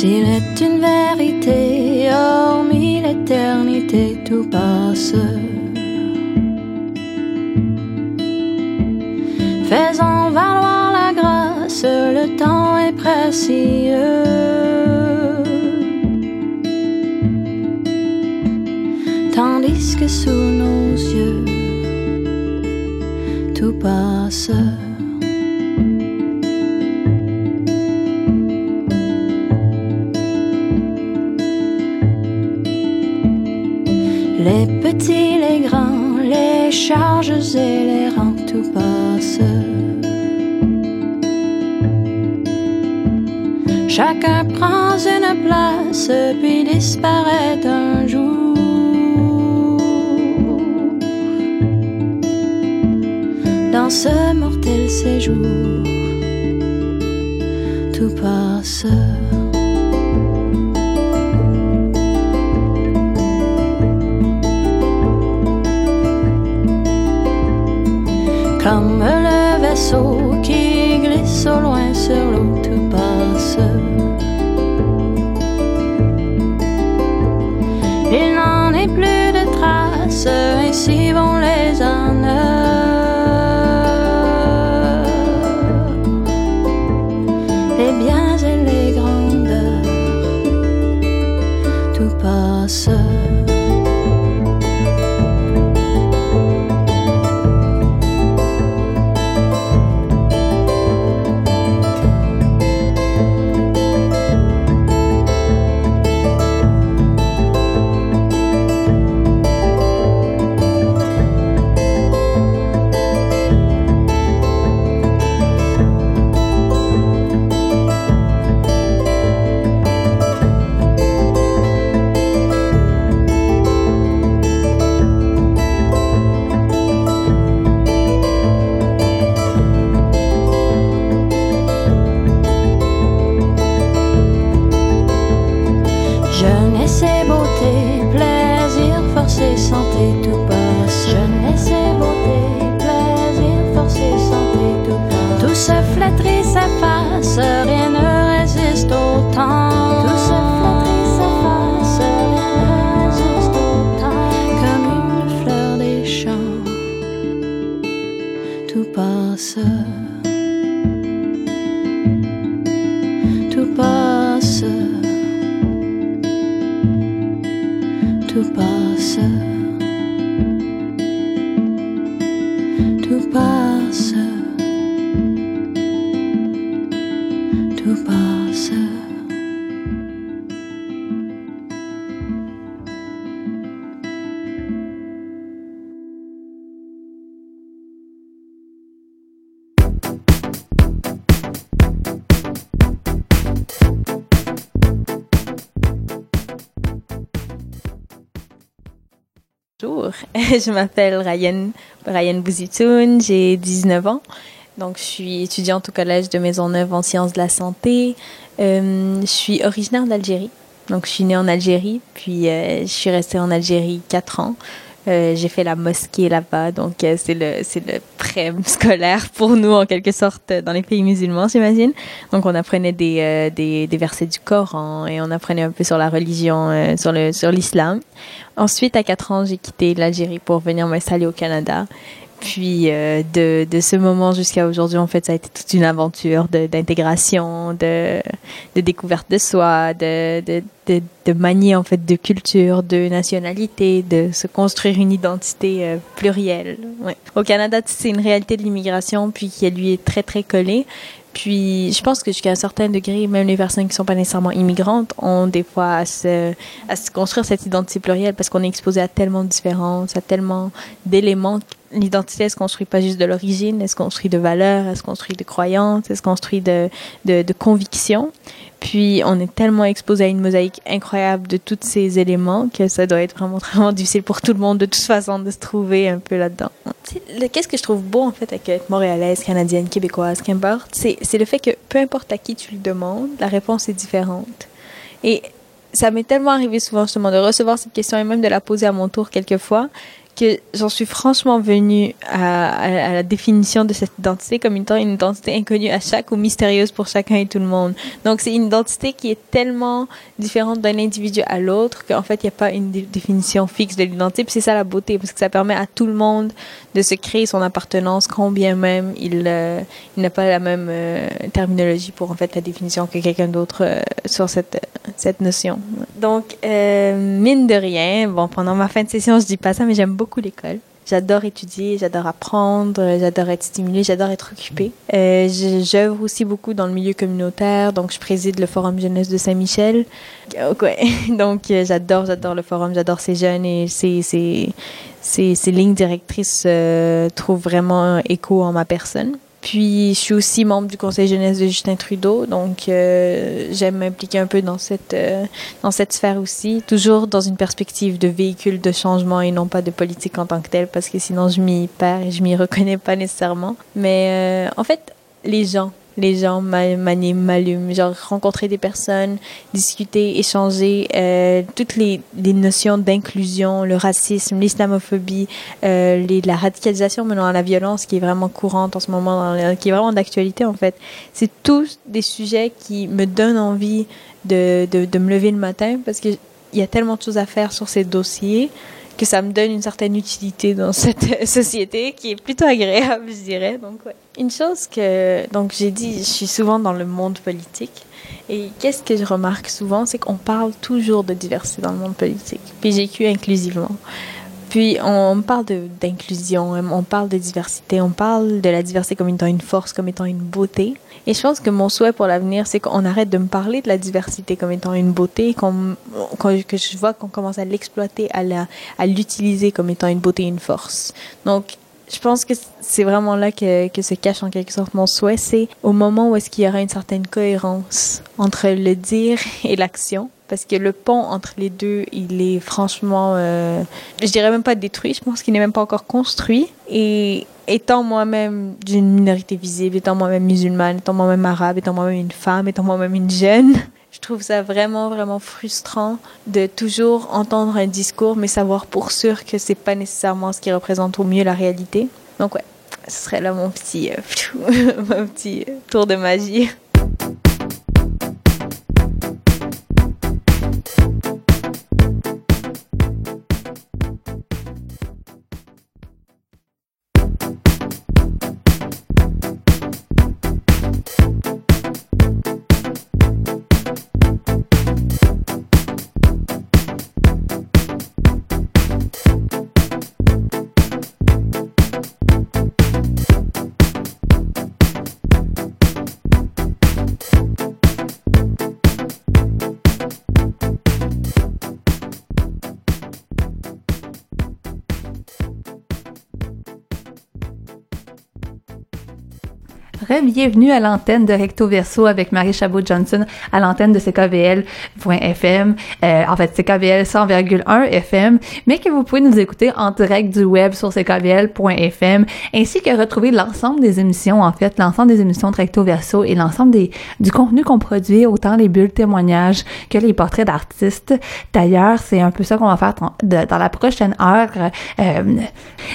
S'il est une vérité, hormis l'éternité, tout passe. Faisons valoir la grâce, le temps est précieux. Tandis que sous nos yeux, tout passe. Les petits, les grands, les charges et les rangs, tout passe. Chacun prend une place, puis disparaît un jour. Dans ce mortel séjour, tout passe. Comme le vaisseau qui glisse au loin sur l'eau, tout passe. Il n'en est plus de traces, ainsi vont je m'appelle Ryan, Ryan Bouzitoun, j'ai 19 ans. Donc, je suis étudiante au Collège de Maisonneuve en sciences de la santé. Euh, je suis originaire d'Algérie. Donc, je suis née en Algérie, puis euh, je suis restée en Algérie 4 ans. Euh, j'ai fait la mosquée là-bas, donc euh, c'est le c'est le scolaire pour nous en quelque sorte dans les pays musulmans, j'imagine. Donc on apprenait des, euh, des versets du Coran et on apprenait un peu sur la religion, euh, sur le sur l'islam. Ensuite, à 4 ans, j'ai quitté l'Algérie pour venir m'installer au Canada. Puis euh, de, de ce moment jusqu'à aujourd'hui, en fait, ça a été toute une aventure d'intégration, de, de découverte de soi, de, de, de, manier en fait de culture, de nationalité, de se construire une identité euh, plurielle. Ouais. Au Canada, c'est une réalité de l'immigration, puis qui lui est très très collée. Puis je pense que jusqu'à un certain degré, même les personnes qui sont pas nécessairement immigrantes ont des fois à se, à se construire cette identité plurielle parce qu'on est exposé à tellement de différences, à tellement d'éléments l'identité, elle se construit pas juste de l'origine, elle se construit de valeurs, elle se construit de croyances, elle se construit de, de, de convictions? Puis on est tellement exposé à une mosaïque incroyable de tous ces éléments que ça doit être vraiment vraiment difficile pour tout le monde de toute façon de se trouver un peu là-dedans. Qu'est-ce que je trouve beau en fait avec être montréalaise, canadienne, québécoise, qu'importe, c'est le fait que peu importe à qui tu le demandes, la réponse est différente. Et ça m'est tellement arrivé souvent justement de recevoir cette question et même de la poser à mon tour quelquefois que j'en suis franchement venue à, la définition de cette identité comme une, une identité inconnue à chaque ou mystérieuse pour chacun et tout le monde. Donc c'est une identité qui est tellement différente d'un individu à l'autre qu'en fait il n'y a pas une définition fixe de l'identité. C'est ça la beauté parce que ça permet à tout le monde de se créer son appartenance combien même il, euh, il n'a pas la même euh, terminologie pour en fait la définition que quelqu'un d'autre euh, sur cette, cette notion. Donc mine de rien, bon pendant ma fin de session je dis pas ça mais j'aime beaucoup l'école. J'adore étudier, j'adore apprendre, j'adore être stimulée, j'adore être occupée. Euh, J'œuvre aussi beaucoup dans le milieu communautaire, donc je préside le Forum Jeunesse de Saint-Michel. Ouais. Donc j'adore, j'adore le forum, j'adore ces jeunes et ces, ces, ces, ces lignes directrices euh, trouvent vraiment écho en ma personne. Puis, je suis aussi membre du conseil jeunesse de Justin Trudeau, donc euh, j'aime m'impliquer un peu dans cette euh, dans cette sphère aussi, toujours dans une perspective de véhicule de changement et non pas de politique en tant que telle, parce que sinon je m'y perds et je m'y reconnais pas nécessairement. Mais euh, en fait, les gens, les gens m'allument. Genre, rencontrer des personnes, discuter, échanger, euh, toutes les, notions d'inclusion, le racisme, l'islamophobie, euh, la radicalisation menant à la violence qui est vraiment courante en ce moment, qui est vraiment d'actualité en fait. C'est tous des sujets qui me donnent envie de, de, de me lever le matin parce qu'il y a tellement de choses à faire sur ces dossiers que ça me donne une certaine utilité dans cette société qui est plutôt agréable, je dirais. Donc. Une chose que, donc j'ai dit, je suis souvent dans le monde politique. Et qu'est-ce que je remarque souvent, c'est qu'on parle toujours de diversité dans le monde politique. J'ai inclusivement. Puis on parle d'inclusion, on parle de diversité, on parle de la diversité comme étant une force, comme étant une beauté. Et je pense que mon souhait pour l'avenir, c'est qu'on arrête de me parler de la diversité comme étant une beauté, qu'on, que je vois qu'on commence à l'exploiter, à, l'utiliser comme étant une beauté une force. Donc, je pense que c'est vraiment là que, que se cache en quelque sorte mon souhait, c'est au moment où est-ce qu'il y aura une certaine cohérence entre le dire et l'action parce que le pont entre les deux, il est franchement, euh, je dirais même pas détruit, je pense qu'il n'est même pas encore construit. Et étant moi-même d'une minorité visible, étant moi-même musulmane, étant moi-même arabe, étant moi-même une femme, étant moi-même une jeune, je trouve ça vraiment, vraiment frustrant de toujours entendre un discours, mais savoir pour sûr que c'est pas nécessairement ce qui représente au mieux la réalité. Donc ouais, ce serait là mon petit, euh, mon petit tour de magie. Bienvenue à l'antenne de Recto Verso avec Marie Chabot-Johnson à l'antenne de CKVL.fm, euh, en fait CKVL 100,1 FM, mais que vous pouvez nous écouter en direct du web sur CKVL.fm, ainsi que retrouver l'ensemble des émissions, en fait, l'ensemble des émissions de Recto Verso et l'ensemble des du contenu qu'on produit, autant les bulles témoignages que les portraits d'artistes. D'ailleurs, c'est un peu ça qu'on va faire dans la prochaine heure, euh,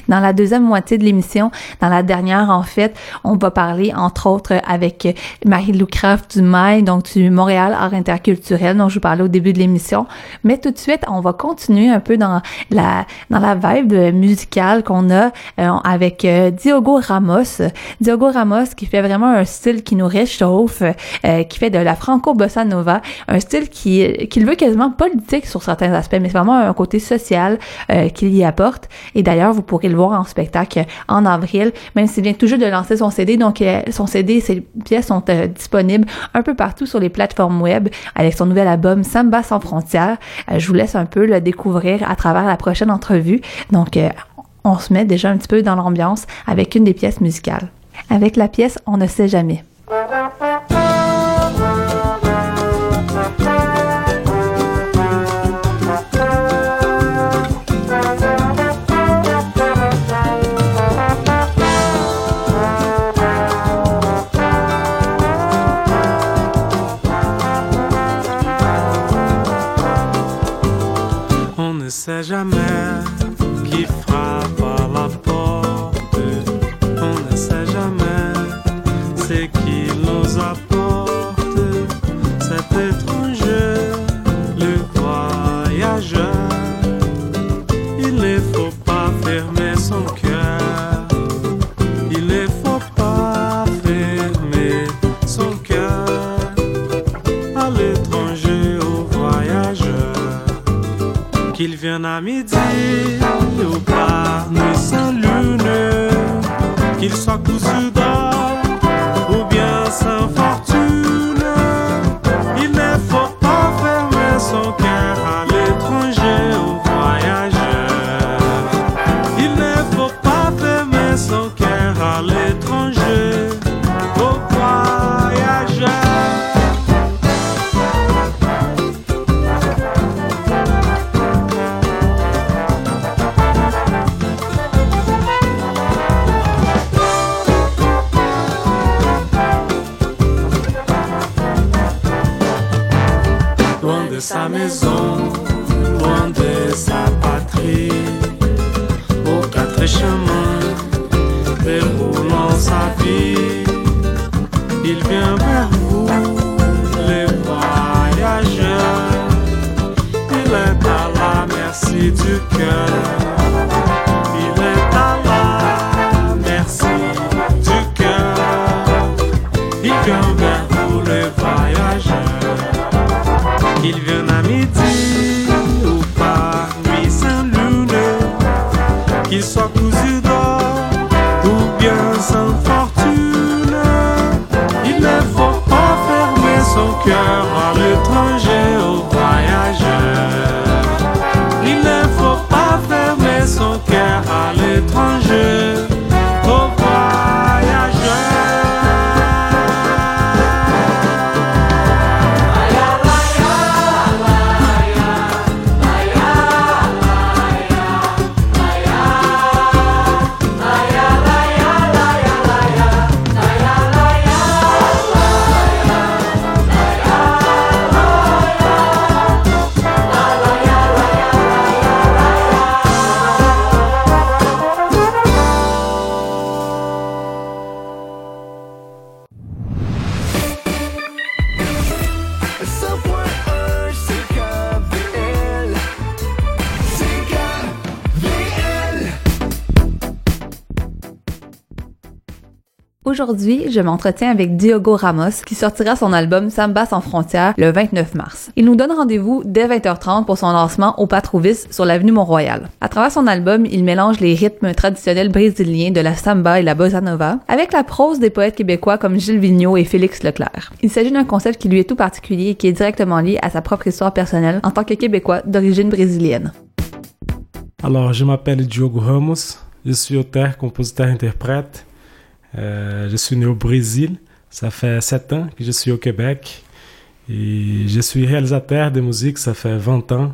dans la deuxième moitié de l'émission, dans la dernière en fait, on va parler entre autres avec Marie-Lou Craft du MAI, donc du Montréal Art Interculturel, dont je vous parlais au début de l'émission. Mais tout de suite, on va continuer un peu dans la, dans la vibe musicale qu'on a euh, avec euh, Diogo Ramos. Diogo Ramos qui fait vraiment un style qui nous réchauffe, euh, qui fait de la franco-bossa nova, un style qui, qui veut quasiment politique sur certains aspects, mais c'est vraiment un côté social qu'il y apporte. Et d'ailleurs, vous pourrez le voir en spectacle en avril, même s'il vient toujours de lancer son CD, donc son CD, ses pièces sont euh, disponibles un peu partout sur les plateformes web avec son nouvel album Samba sans frontières. Euh, je vous laisse un peu le découvrir à travers la prochaine entrevue. Donc, euh, on se met déjà un petit peu dans l'ambiance avec une des pièces musicales. Avec la pièce On ne sait jamais. Sait jamais qui frappe à la porte. On ne sait jamais ce qui nous apporte. Qu'il vienne à midi ou par nuit sans lune, qu'il soit cousu Aujourd'hui, je m'entretiens avec Diogo Ramos qui sortira son album Samba sans frontières le 29 mars. Il nous donne rendez-vous dès 20h30 pour son lancement au Patrovis sur l'avenue Mont-Royal. À travers son album, il mélange les rythmes traditionnels brésiliens de la samba et la bossa nova avec la prose des poètes québécois comme Gilles Vigneault et Félix Leclerc. Il s'agit d'un concept qui lui est tout particulier et qui est directement lié à sa propre histoire personnelle en tant que Québécois d'origine brésilienne. Alors, je m'appelle Diogo Ramos, je suis auteur, compositeur, interprète. Euh, je suis né au Brésil, ça fait 7 ans que je suis au Québec. Et je suis réalisateur de musique, ça fait 20 ans,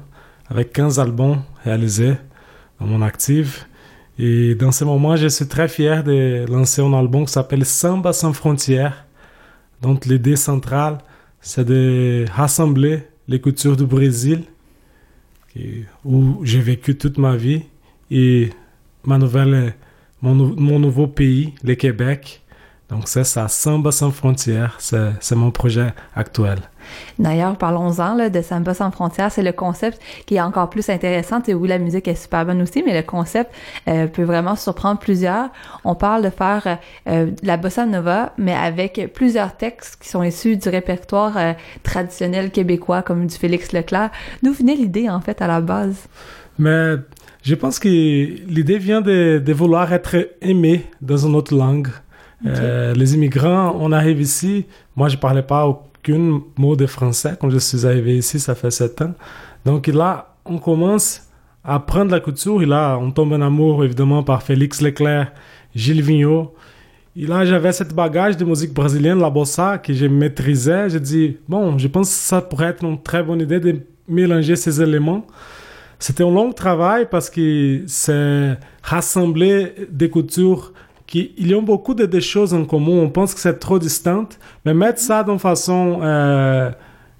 avec 15 albums réalisés dans mon actif. Et dans ce moment, je suis très fier de lancer un album qui s'appelle Samba sans frontières. Donc l'idée centrale, c'est de rassembler les cultures du Brésil, où j'ai vécu toute ma vie, et ma nouvelle, mon, nou- mon nouveau pays, le Québec. Donc c'est ça, Samba sans frontières, c'est mon projet actuel. D'ailleurs, parlons-en de Samba sans frontières. C'est le concept qui est encore plus intéressant. Et oui, la musique est super bonne aussi, mais le concept euh, peut vraiment surprendre plusieurs. On parle de faire euh, de la bossa nova, mais avec plusieurs textes qui sont issus du répertoire euh, traditionnel québécois, comme du Félix Leclerc. D'où venait l'idée, en fait, à la base? Mais je pense que l'idée vient de, de vouloir être aimé dans une autre langue. Euh, les immigrants, on arrive ici, moi je parlais pas aucun mot de français quand je suis arrivé ici, ça fait sept ans. Donc là, on commence apprendre la couture. Et là, on tombe en amour, évidemment, par Félix Leclerc, Gilles Vigneault. Et là, j'avais cette bagage de musique brésilienne, la bossa, que je maîtrisais. J'ai dit, bon, je pense que ça pourrait être une très bonne idée de mélanger ces éléments. C'était un long travail parce que c'est rassembler des coutures qui ils ont beaucoup de, choses en commun. On pense que c'est trop distant, mais mettre ça d'une façon euh,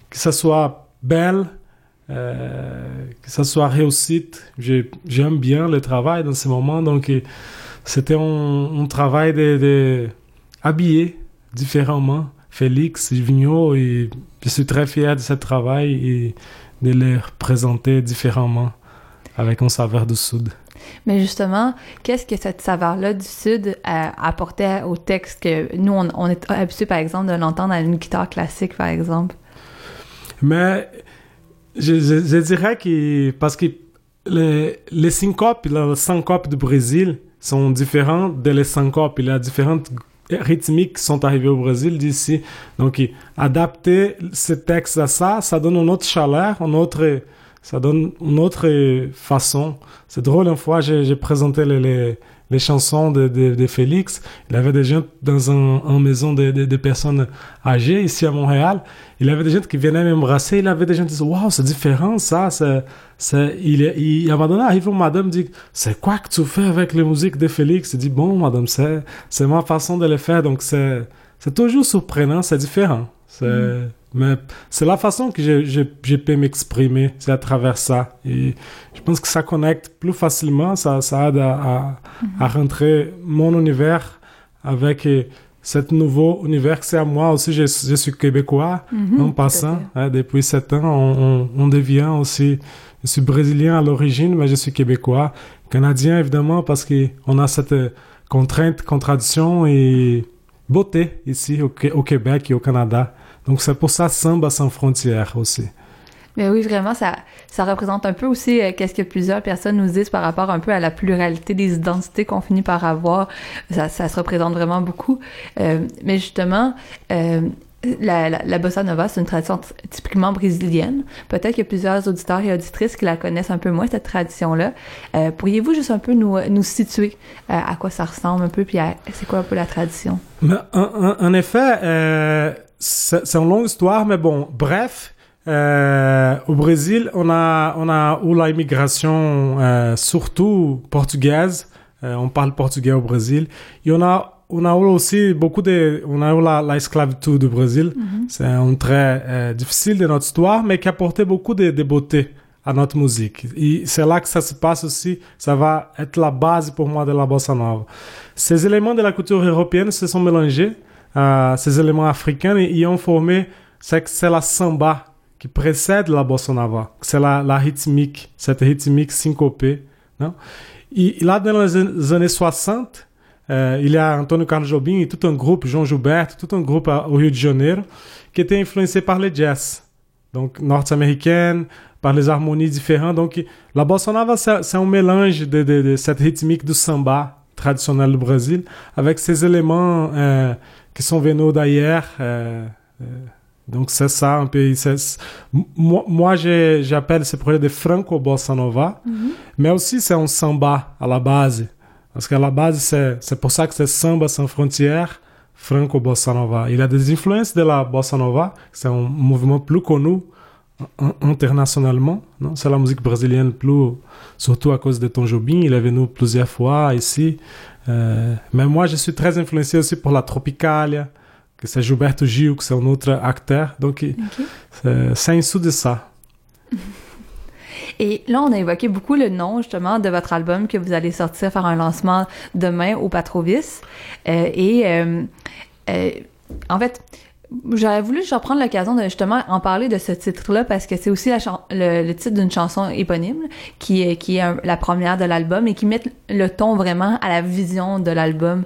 que ça soit belle, euh, que ça soit réussite. J'aime bien le travail dans ce moment, donc c'était un, travail de, de différemment Félix Vigneault et je suis très fier de ce travail de les représenter différemment avec un saveur du Sud. Mais justement, qu'est-ce que cette saveur-là du Sud apportait au texte que nous, on, est habitué, par exemple, de l'entendre à une guitare classique, par exemple? Mais je, dirais que parce que les, les syncopes, les syncopes du Brésil sont différents des syncopes. Il y a différentes rythmiques sont arrivées au Brésil d'ici. Donc, adapter ce texte à ça, ça donne une autre chaleur, une autre ça donne une autre façon. C'est drôle, une fois, j'ai présenté les, les, chansons de, de, de, Félix. Il avait des gens dans un, une maison de, de, personnes âgées ici à Montréal. Il avait des gens qui venaient m'embrasser. Il avait des gens qui disaient, waouh, c'est différent, ça. C'est, c'est, il, il, à un moment donné, arrive une madame dit, c'est quoi que tu fais avec les musiques de Félix? Il dit, bon, madame, c'est, c'est ma façon de les faire. Donc, c'est, c'est toujours surprenant, c'est différent. C'est, mm. Mais c'est la façon que je peux m'exprimer, c'est à travers ça. Et je pense que ça connecte plus facilement, ça, ça aide à, à, à rentrer mon univers avec euh, cet nouveau univers que c'est à moi aussi. Je, je suis québécois mhm, en passant. Hein, depuis sept ans, on, on, on, devient aussi. Je suis brésilien à l'origine, mais je suis québécois. Canadien, évidemment, parce qu'on a cette euh, contrainte, contradiction et beauté ici au, au Québec et au Canada. Donc c'est pour ça Samba sans frontières aussi. Mais oui, vraiment, ça, ça représente un peu aussi euh, qu'est-ce que plusieurs personnes nous disent par rapport un peu à la pluralité des identités qu'on finit par avoir. Ça, ça se représente vraiment beaucoup. Euh, mais justement, euh, la, la, bossa nova, c'est une tradition typiquement brésilienne. Peut-être qu'il y a plusieurs auditeurs et auditrices qui la connaissent un peu moins, cette tradition-là. Pourriez-vous juste un peu nous, nous situer à quoi ça ressemble un peu, puis c'est quoi un peu la tradition? en, en, en effet, c'est une longue histoire, mais bon, bref. Euh, au Brésil, on a, on a eu l'immigration euh, surtout portugaise. Euh, on parle portugais au Brésil. Et on a, on a eu aussi beaucoup de, on a eu la, la esclavitude au Brésil. Mm-hmm. C'est un trait euh, difficile de notre histoire, mais qui a apporté beaucoup de, de beauté à notre musique. Et c'est là que ça se passe aussi. Ça va être la base pour moi de la bossa nova. Ces éléments de la culture européenne se sont mélangés euh, ces éléments africains et, ont formé, c'est la samba qui précède la bossa nova. C'est la, rythmique, cette rythmique syncopée. Non? Et là, dans les années 60, euh, il y a Antonio Carlos Jobim et tout un groupe, João Gilberto, tout un groupe au Rio de Janeiro, qui était influencé par le jazz. Donc, nord-américaine, par les harmonies différentes. Donc, la bossa nova, c'est un mélange de, cette rythmique du samba traditionnel du Brésil avec ces éléments euh, qui sont venus d'ailleurs. Euh, euh, donc c'est ça un peu. Moi, moi j'appelle ce projet de franco bossa nova, mm -hmm. mais aussi c'est un samba à la base, parce qu'à la base c'est pour ça que c'est samba sans frontières, franco bossa nova. Il a des influences de la bossa nova, c'est un mouvement plus connu internationalement. C'est la musique brésilienne plus, surtout à cause de Tom Jobim. Il est venu plusieurs fois ici. Euh, mais moi, je suis très influencé aussi pour la Tropicalia, que c'est Gilberto Gil, que c'est un autre acteur. Donc, c'est un sous de ça. Et là, on a évoqué beaucoup le nom, justement, de votre album que vous allez sortir faire un lancement demain au Patrovis. Euh, et, euh, en fait, J'aurais voulu je reprendre l'occasion de justement en parler de ce titre-là parce que c'est aussi le, titre d'une chanson éponyme qui est, qui est la première de l'album et qui met le ton vraiment à la vision de l'album.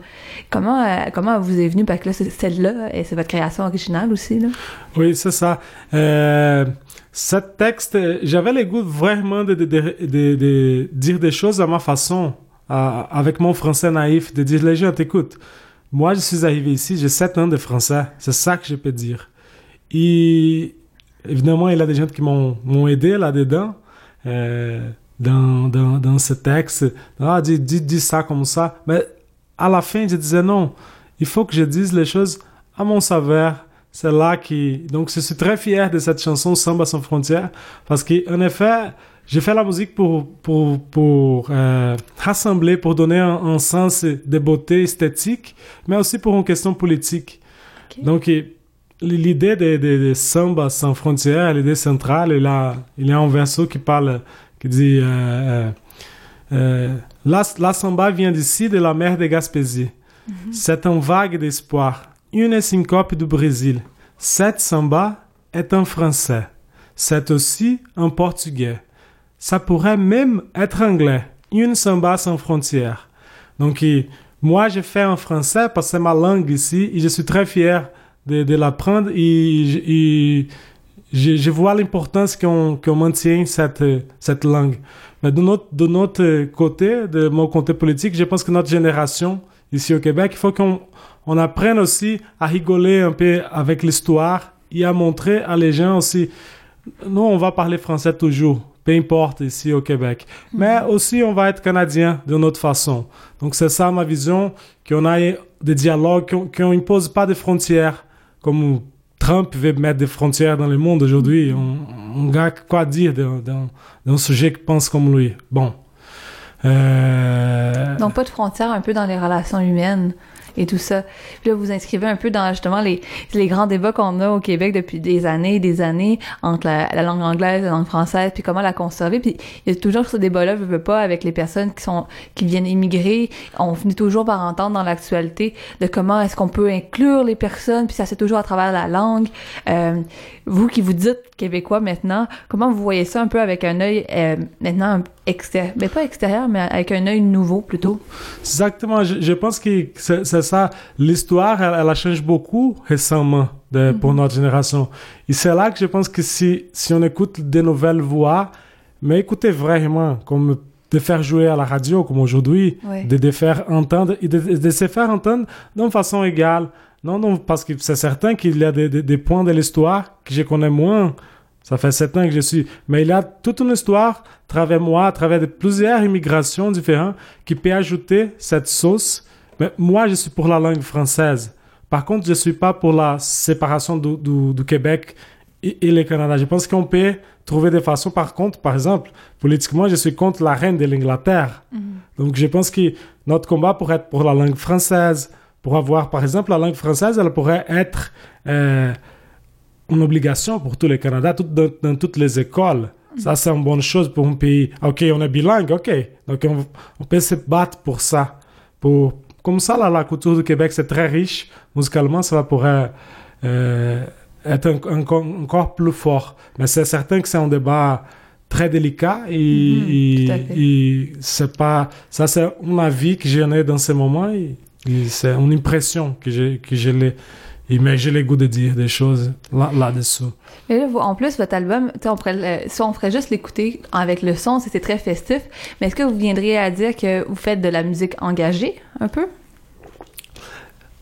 Comment, euh, comment vous est venu? Parce que là, celle-là et c'est votre création originale aussi. Là. Oui, c'est ça. Euh, ce texte, j'avais le goût vraiment de, de, de, de, dire des choses à ma façon, avec mon français naïf, de dire les gens, t'écoutes moi, je suis arrivé ici, j'ai 7 ans de français. C'est ça que je peux dire. Et évidemment, il y a des gens qui m'ont aidé là-dedans. Euh, dans, dans, dans ce texte. Ah, dis, dis, dis ça comme ça. Mais à la fin, je disais non, il faut que je dise les choses à mon savoir. C'est là qui. Donc, je suis très fier de cette chanson Samba sans frontières parce qu'en effet, j'ai fait la musique pour, pour, pour euh, rassembler, pour donner un, un, sens de beauté esthétique, mais aussi pour une question politique. Okay. Donc, l'idée de, de, de, Samba sans frontières, l'idée centrale, il, a, il y a un verso qui parle, qui dit euh, euh, la, la samba vient d'ici, de la mer de Gaspésie. Mm -hmm. C'est un vague d'espoir, une syncope du Brésil. Cette samba est un français. C'est aussi un portugais. Ça pourrait même être anglais. Une samba sans frontières. Donc, moi, je fais en français parce que c'est ma langue ici et je suis très fier de, l'apprendre et, je, vois l'importance qu'on qu maintient cette, cette langue. Mais de notre, de notre côté, de mon côté politique, je pense que notre génération ici au Québec, il faut qu'on on apprenne aussi à rigoler un peu avec l'histoire et à montrer à les gens aussi, nous, on va parler français toujours peu importe ici au Québec. Mais aussi, on va être canadien de notre façon. Donc, c'est ça ma vision, qu'on ait des dialogues, qu'on n'impose pas de frontières, comme Trump veut mettre des frontières dans le monde aujourd'hui. On, on a quoi dire d'un sujet qui pense comme lui. Bon. Euh... Donc, pas de frontières un peu dans les relations humaines et tout ça. Puis là, vous inscrivez un peu dans justement les, les grands débats qu'on a au Québec depuis des années et des années entre la, la, langue anglaise la langue française, puis comment la conserver. Puis il y a toujours ce débat-là, je veux pas, avec les personnes qui sont qui viennent immigrer. On finit toujours par entendre dans l'actualité de comment est-ce qu'on peut inclure les personnes, puis ça c'est toujours à travers la langue. Euh, vous qui vous dites québécois maintenant, comment vous voyez ça un peu avec un œil euh, maintenant extérieur, mais pas extérieur, mais avec un œil nouveau plutôt? Exactement. Je, je pense que c'est ça. L'histoire, elle, elle, a changé beaucoup récemment de, pour -hmm. notre génération. Et c'est là que je pense que si, si on écoute des nouvelles voix, mais écoutez vraiment, comme de faire jouer à la radio, comme aujourd'hui, ouais. de, de faire entendre, et de, de se faire entendre d'une façon égale. Non, non, parce que c'est certain qu'il y a des, des, des points de l'histoire que je connais moins. Ça fait sept ans que je suis. Mais il y a toute une histoire, à travers moi, à travers de plusieurs immigrations différentes, qui peut ajouter cette sauce. Mais moi, je suis pour la langue française. Par contre, je ne suis pas pour la séparation du, du, du Québec et, et, le Canada. Je pense qu'on peut trouver des façons. Par contre, par exemple, politiquement, je suis contre la reine de l'Angleterre. Mm -hmm. Donc, je pense que notre combat pourrait être pour la langue française, pour avoir, par exemple, la langue française, elle pourrait être euh, une obligation pour tous les Canadiens, tout, dans, dans, toutes les écoles. Ça, c'est une bonne chose pour un pays. OK, on est bilingue, OK. Donc, on, on peut se battre pour ça. Pour, comme ça, là, la culture du Québec, c'est très riche. Musicalement, ça pourrait euh, être un, encore, encore plus fort. Mais c'est certain que c'est un débat très délicat et, et, et c'est pas... Ça, c'est un avis que j'en ai dans ce moment. Et, c'est une impression que j'ai que je l'ai mais j'ai le goût de dire des choses là, là-dessous. Et là, en plus, votre album, on pourrait, si on ferait juste l'écouter avec le son, c'était très festif, mais est-ce que vous viendriez à dire que vous faites de la musique engagée, un peu?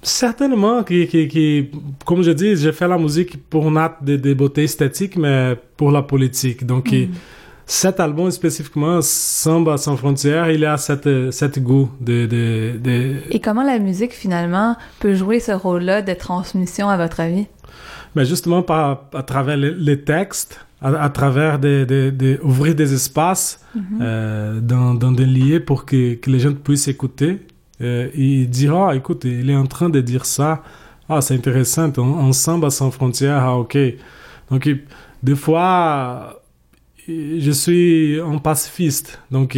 Certainement, qui, qui, qui, comme je dis, j'ai fait la musique pour un acte de, de, beauté esthétique, mais pour la politique. Donc, mm -hmm cet album spécifiquement, Samba sans frontières, il a cette, cette goût de, de, de... Et comment la musique, finalement, peut jouer ce rôle-là de transmission, à votre avis? Mais justement, par, à travers les, les textes, à, à, travers de, de, de, ouvrir des espaces mm -hmm. euh, dans, dans des lieux pour que, que les gens puissent écouter euh, et dire, ah, écoute, il est en train de dire ça. Ah, c'est intéressant, ensemble sans frontières, ah, ok. Donc, des fois je suis un pacifiste. Donc,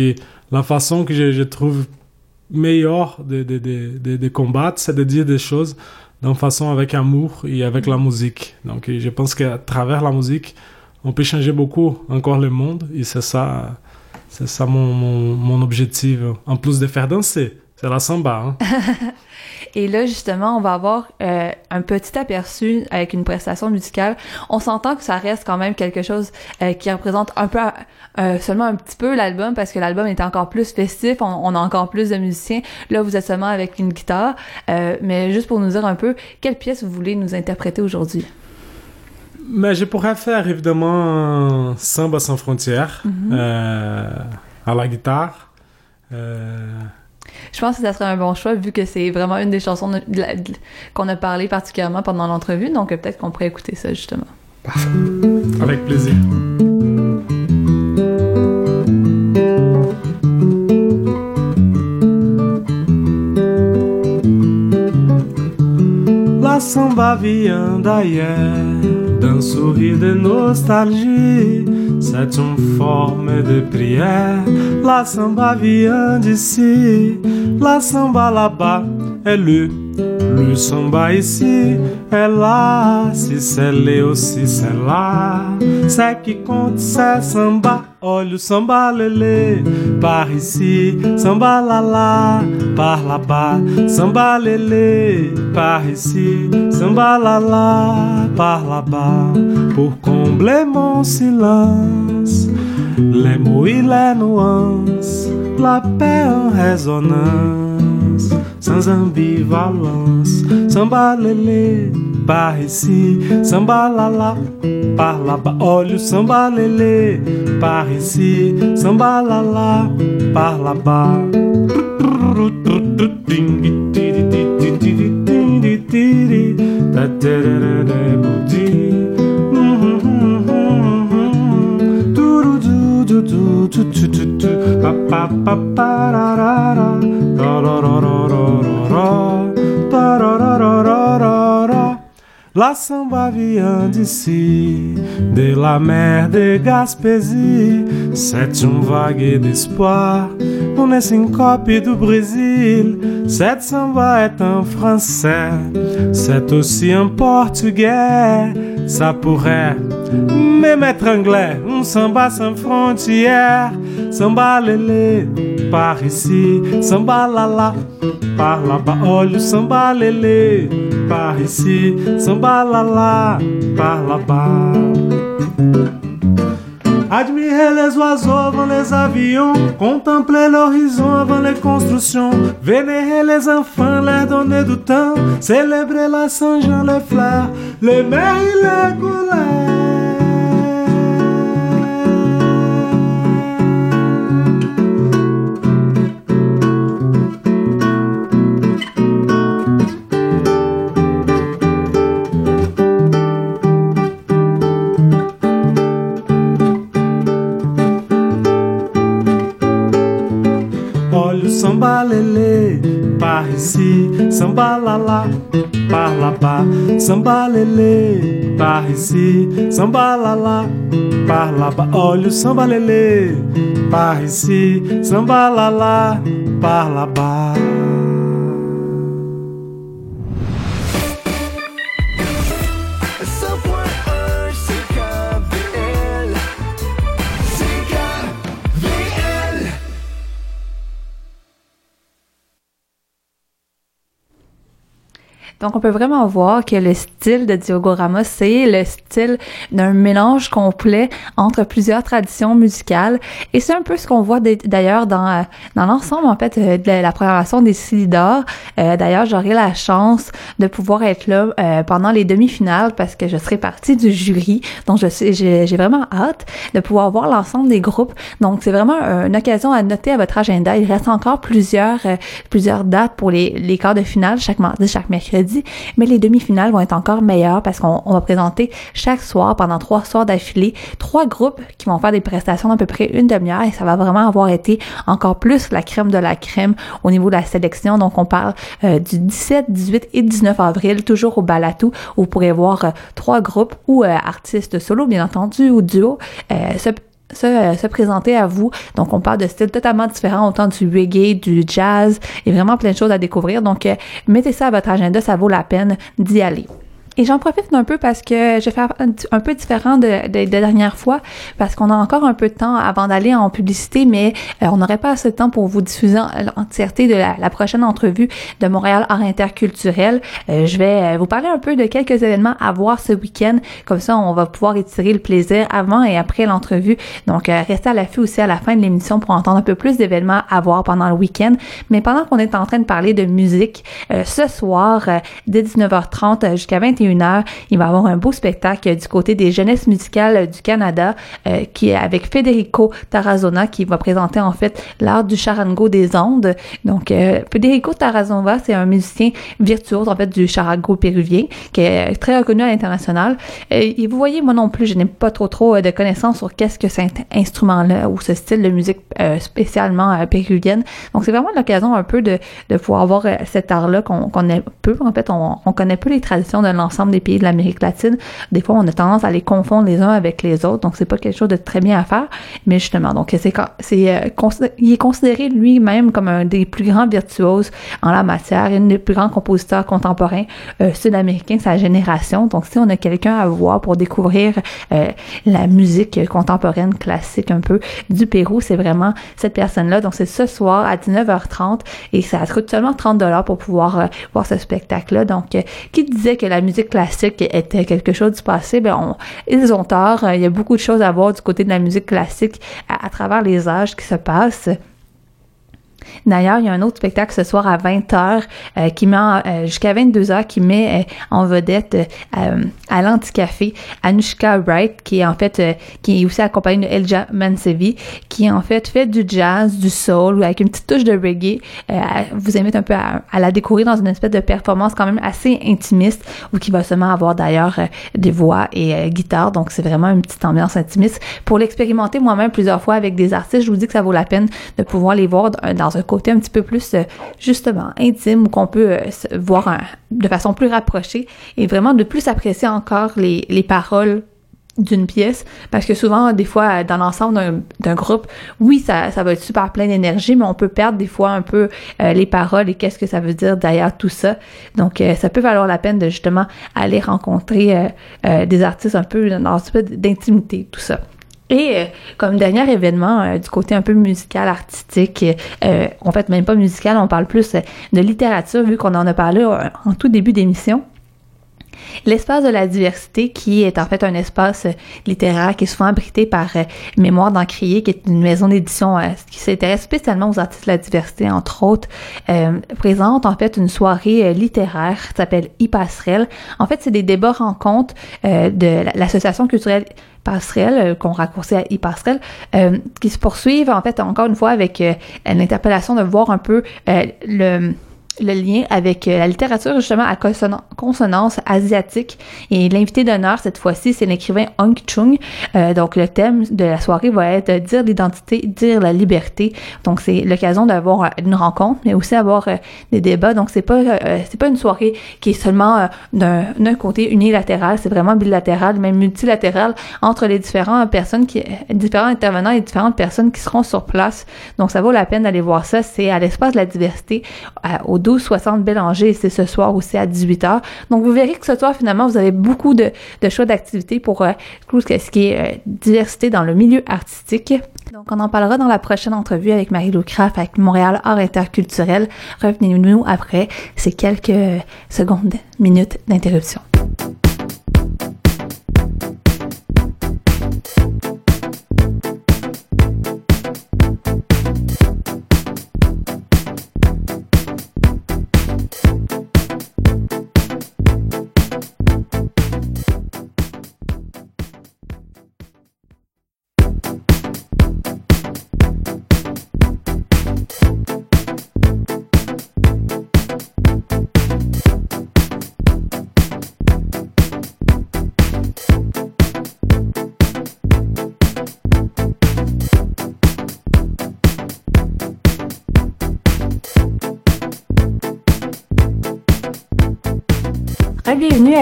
la façon que je, trouve meilleure de, de, de, de combattre, c'est de dire des choses d'une façon avec amour et avec la musique. Donc, je pense qu'à travers la musique, on peut changer beaucoup encore le monde. Et c'est ça, ça mon, mon, mon, objectif. En plus de faire danser, c'est la samba. Hein? Et là, justement, on va avoir euh, un petit aperçu avec une prestation musicale. On s'entend que ça reste quand même quelque chose euh, qui représente un peu, euh, seulement un petit peu l'album, parce que l'album est encore plus festif, on, on, a encore plus de musiciens. Là, vous êtes seulement avec une guitare. mais juste pour nous dire un peu, quelle pièce vous voulez nous interpréter aujourd'hui? Mais je pourrais faire évidemment Samba sans frontières Mhm. à la guitare. Je pense que ça serait un bon choix vu que c'est vraiment une des chansons de- de la- de- qu'on a parlé particulièrement pendant l'entrevue, donc peut-être qu'on pourrait écouter ça justement. avec plaisir. La samba vient d'ailleurs, d'un sourire de nostalgie. C'est une forme de prière. La samba vient d'ici, la samba là-bas est le. Le samba ici est là, si c'est là aussi c'est là. C'est qui compte, c'est samba. Olha o samba lelê, par ici, samba lá, par là-bas, samba lelê, par ici, samba lá, par là-bas, pour combler mon silence, les mots et les nuances, la paix en résonance, sans ambivalence, samba lelê, par ici, samba lá lá, par là-bas, olha o samba lelê, par ici, samba lá lá, par La samba vient d'ici, de la mer de Gaspésie. C'est une vague d'espoir, une syncope du Brésil. Cette samba est en français, c'est aussi en portugais. Ça pourrait même être anglais, un samba sans frontières. Samba lélé, par ici, samba là là, par là-bas. Olha o samba lélé, par ici, samba lá lá, par là-bas. Admirez les oiseaux avant les avions, contemplez l'horizon avant les constructions, vénérer les enfants, leur donner du temps, célébrer la Saint-Jean, les fleurs, les et les couleurs. Samba lá lá, par là-bas, samba lelê, par ici, samba lá lá, par là-bas. Olha o samba lelê, par ici, samba lá lá, Donc, on peut vraiment voir que le style de Diogo Ramos, c'est le style d'un mélange complet entre plusieurs traditions musicales. Et c'est un peu ce qu'on voit d'ailleurs dans, euh, dans l'ensemble, en fait, euh, de la programmation des Silidor. Euh, d'ailleurs, j'aurai la chance de pouvoir être là euh, pendant les demi-finales parce que je serai partie du jury. Donc, je j'ai vraiment hâte de pouvoir voir l'ensemble des groupes. Donc, c'est vraiment une occasion à noter à votre agenda. Il reste encore plusieurs, plusieurs dates pour les, les quarts de finale, chaque mardi, chaque mercredi. Mais les demi-finales vont être encore meilleures parce qu'on on va présenter chaque soir, pendant trois soirs d'affilée, trois groupes qui vont faire des prestations d'à peu près une demi-heure et ça va vraiment avoir été encore plus la crème de la crème au niveau de la sélection. Donc, on parle euh, du 17, 18 et 19 avril, toujours au Balatou, où vous pourrez voir euh, trois groupes ou euh, artistes solo, bien entendu, ou duo, se, euh, se présenter à vous. Donc, on parle de styles totalement différents, autant du reggae, du jazz, et vraiment plein de choses à découvrir. Donc, euh, mettez ça à votre agenda, ça vaut la peine d'y aller. Et j'en profite un peu parce que je vais faire un, peu différent de, de, de dernière fois parce qu'on a encore un peu de temps avant d'aller en publicité, mais euh, on n'aurait pas assez de temps pour vous diffuser en- l'entièreté de la, prochaine entrevue de Montréal Art Interculturel. Euh, je vais euh, vous parler un peu de quelques événements à voir ce week-end. Comme ça, on va pouvoir étirer le plaisir avant et après l'entrevue. Donc, restez à l'affût aussi à la fin de l'émission pour entendre un peu plus d'événements à voir pendant le week-end. Mais pendant qu'on est en train de parler de musique, ce soir, dès 19h30 euh, jusqu'à 21 21h, il va y avoir un beau spectacle du côté des jeunesses musicales du Canada, qui est avec Federico Tarazona, qui va présenter en fait l'art du charango des Andes. Donc, Federico Tarazona, c'est un musicien virtuose en fait du charango péruvien, qui est très reconnu à l'international. et vous voyez, moi non plus, je n'ai pas trop trop de connaissances sur qu'est-ce que cet instrument-là ou ce style de musique spécialement péruvienne. Donc, c'est vraiment l'occasion un peu de, de pouvoir voir cet art-là qu'on connaît peu. En fait, on, on connaît peu les traditions de l'ensemble des pays de l'Amérique latine. Des fois, on a tendance à les confondre les uns avec les autres. Donc, c'est pas quelque chose de très bien à faire. Mais justement, donc, c'est, c'est, euh, il est considéré lui-même comme un des plus grands virtuoses en la matière, un des plus grands compositeurs contemporains euh, sud-américains de sa génération. Donc, si on a quelqu'un à voir pour découvrir euh, la musique contemporaine classique un peu du Pérou, c'est vraiment cette personne-là. Donc, c'est ce soir à 19h30 et ça coûte seulement 30 dollars pour pouvoir voir ce spectacle-là. Donc, qui disait que la musique classique était quelque chose du passé, ben ils ont tort. Il y a beaucoup de choses à voir du côté de la musique classique à travers les âges qui se passent. D'ailleurs, il y a un autre spectacle ce soir à 20h euh, qui met euh, jusqu'à 22h qui met euh, en vedette à l'Anticafé Anushka Wright qui est en fait qui est aussi accompagnée de Elja Mansevi qui en fait fait du jazz, du soul avec une petite touche de reggae. vous invite un peu à, la découvrir dans une espèce de performance quand même assez intimiste ou qui va seulement avoir d'ailleurs des voix et guitare. Donc c'est vraiment une petite ambiance intimiste. Pour l'expérimenter moi-même plusieurs fois avec des artistes, je vous dis que ça vaut la peine de pouvoir les voir dans un côté un petit peu plus euh, justement intime ou qu'on peut euh, voir de façon plus rapprochée et vraiment de plus apprécier encore les, les paroles d'une pièce. Parce que souvent des fois dans l'ensemble d'un groupe oui ça, va être super plein d'énergie mais on peut perdre des fois un peu euh, les paroles et qu'est-ce que ça veut dire derrière tout ça. Donc ça peut valoir la peine de justement aller rencontrer des artistes un peu dans un peu d'intimité tout ça et euh, comme dernier événement euh, du côté un peu musical, artistique, euh, en fait même pas musical, on parle plus de littérature vu qu'on en a parlé en tout début d'émission. L'espace de la diversité, qui est en fait un espace littéraire qui est souvent abrité par Mémoire d'Encrier, qui est une maison d'édition qui s'intéresse spécialement aux artistes de la diversité, entre autres, présente en fait une soirée littéraire qui s'appelle e En fait, c'est des débats rencontres de l'association culturelle passerelle, euh, qu'on raccourcit à e-passerelle, euh, qui se poursuivent en fait encore une fois avec euh, l'interpellation de voir un peu le le lien avec euh, la littérature justement à consonance asiatique. Et l'invité d'honneur cette fois-ci c'est l'écrivain Hong Chung. Euh, donc le thème de la soirée va être dire l'identité dire la liberté donc c'est l'occasion d'avoir une rencontre mais aussi avoir euh, des débats. Donc c'est pas c'est pas une soirée qui est seulement d'un côté unilatéral. C'est vraiment bilatéral même multilatéral entre les différentes personnes qui différents intervenants et différentes personnes qui seront sur place. Donc ça vaut la peine d'aller voir ça. C'est à l'espace de la diversité au 1260 Bélanger c'est ce soir aussi à 18h. Donc vous verrez que ce soir finalement vous avez beaucoup de, choix d'activités pour euh, ce qui est euh, diversité dans le milieu artistique. Donc on en parlera dans la prochaine entrevue avec Marie-Lou Craft avec Montréal Art Interculturel. Revenez-nous après ces quelques secondes, minutes d'interruption.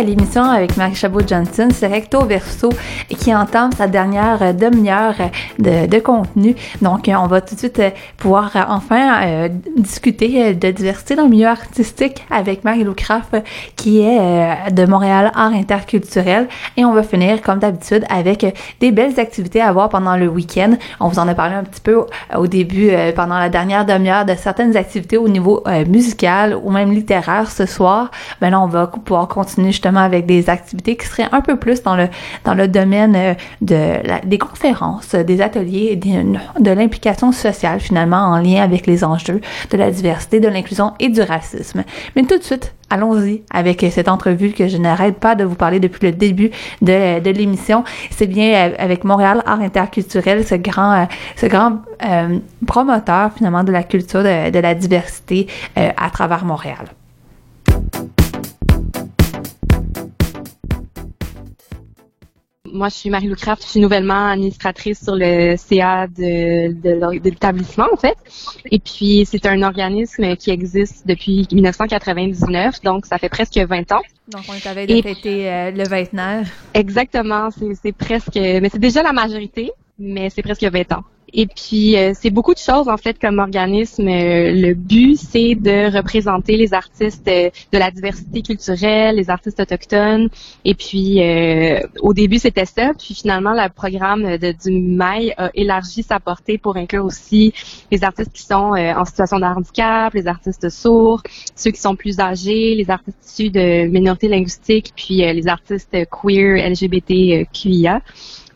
L'émission avec Marie Chabot-Johnson. C'est Recto Verso qui entame sa dernière euh, demi-heure euh, de, contenu. Donc, euh, on va tout de suite pouvoir enfin discuter de diversité dans le milieu artistique avec Marie-Lou qui est de Montréal Art Interculturel. Et on va finir, comme d'habitude, avec des belles activités à voir pendant le week-end. On vous en a parlé un petit peu au début, pendant la dernière demi-heure, de certaines activités au niveau musical ou même littéraire ce soir. Maintenant, on va pouvoir continuer continuer avec des activités qui seraient un peu plus dans le dans le domaine euh, de des conférences, des ateliers, de l'implication sociale finalement en lien avec les enjeux de la diversité, de l'inclusion et du racisme. Mais tout de suite, allons-y avec cette entrevue que je n'arrête pas de vous parler depuis le début de, de l'émission. C'est bien euh, avec Montréal Art Interculturel, ce grand, euh, ce grand promoteur finalement de la culture, de, de la diversité à travers Montréal. Moi, je suis Marie-Lou Craft, je suis nouvellement administratrice sur le CA de, de, l'établissement, en fait. Et puis, c'est un organisme qui existe depuis 1999, donc ça fait presque 20 ans. Donc, on est de fêter euh, le vingtenaire. Exactement, c'est presque, mais c'est déjà la majorité, mais c'est presque 20 ans. Et puis, euh, c'est beaucoup de choses, en fait, comme organisme. Euh, le but, c'est de représenter les artistes euh, de la diversité culturelle, les artistes autochtones. Et puis, au début, c'était ça. Puis, finalement, le programme de, du MAI a élargi sa portée pour inclure aussi les artistes qui sont en situation de handicap, les artistes sourds, ceux qui sont plus âgés, les artistes issus de minorités linguistiques, puis les artistes queer, LGBTQIA.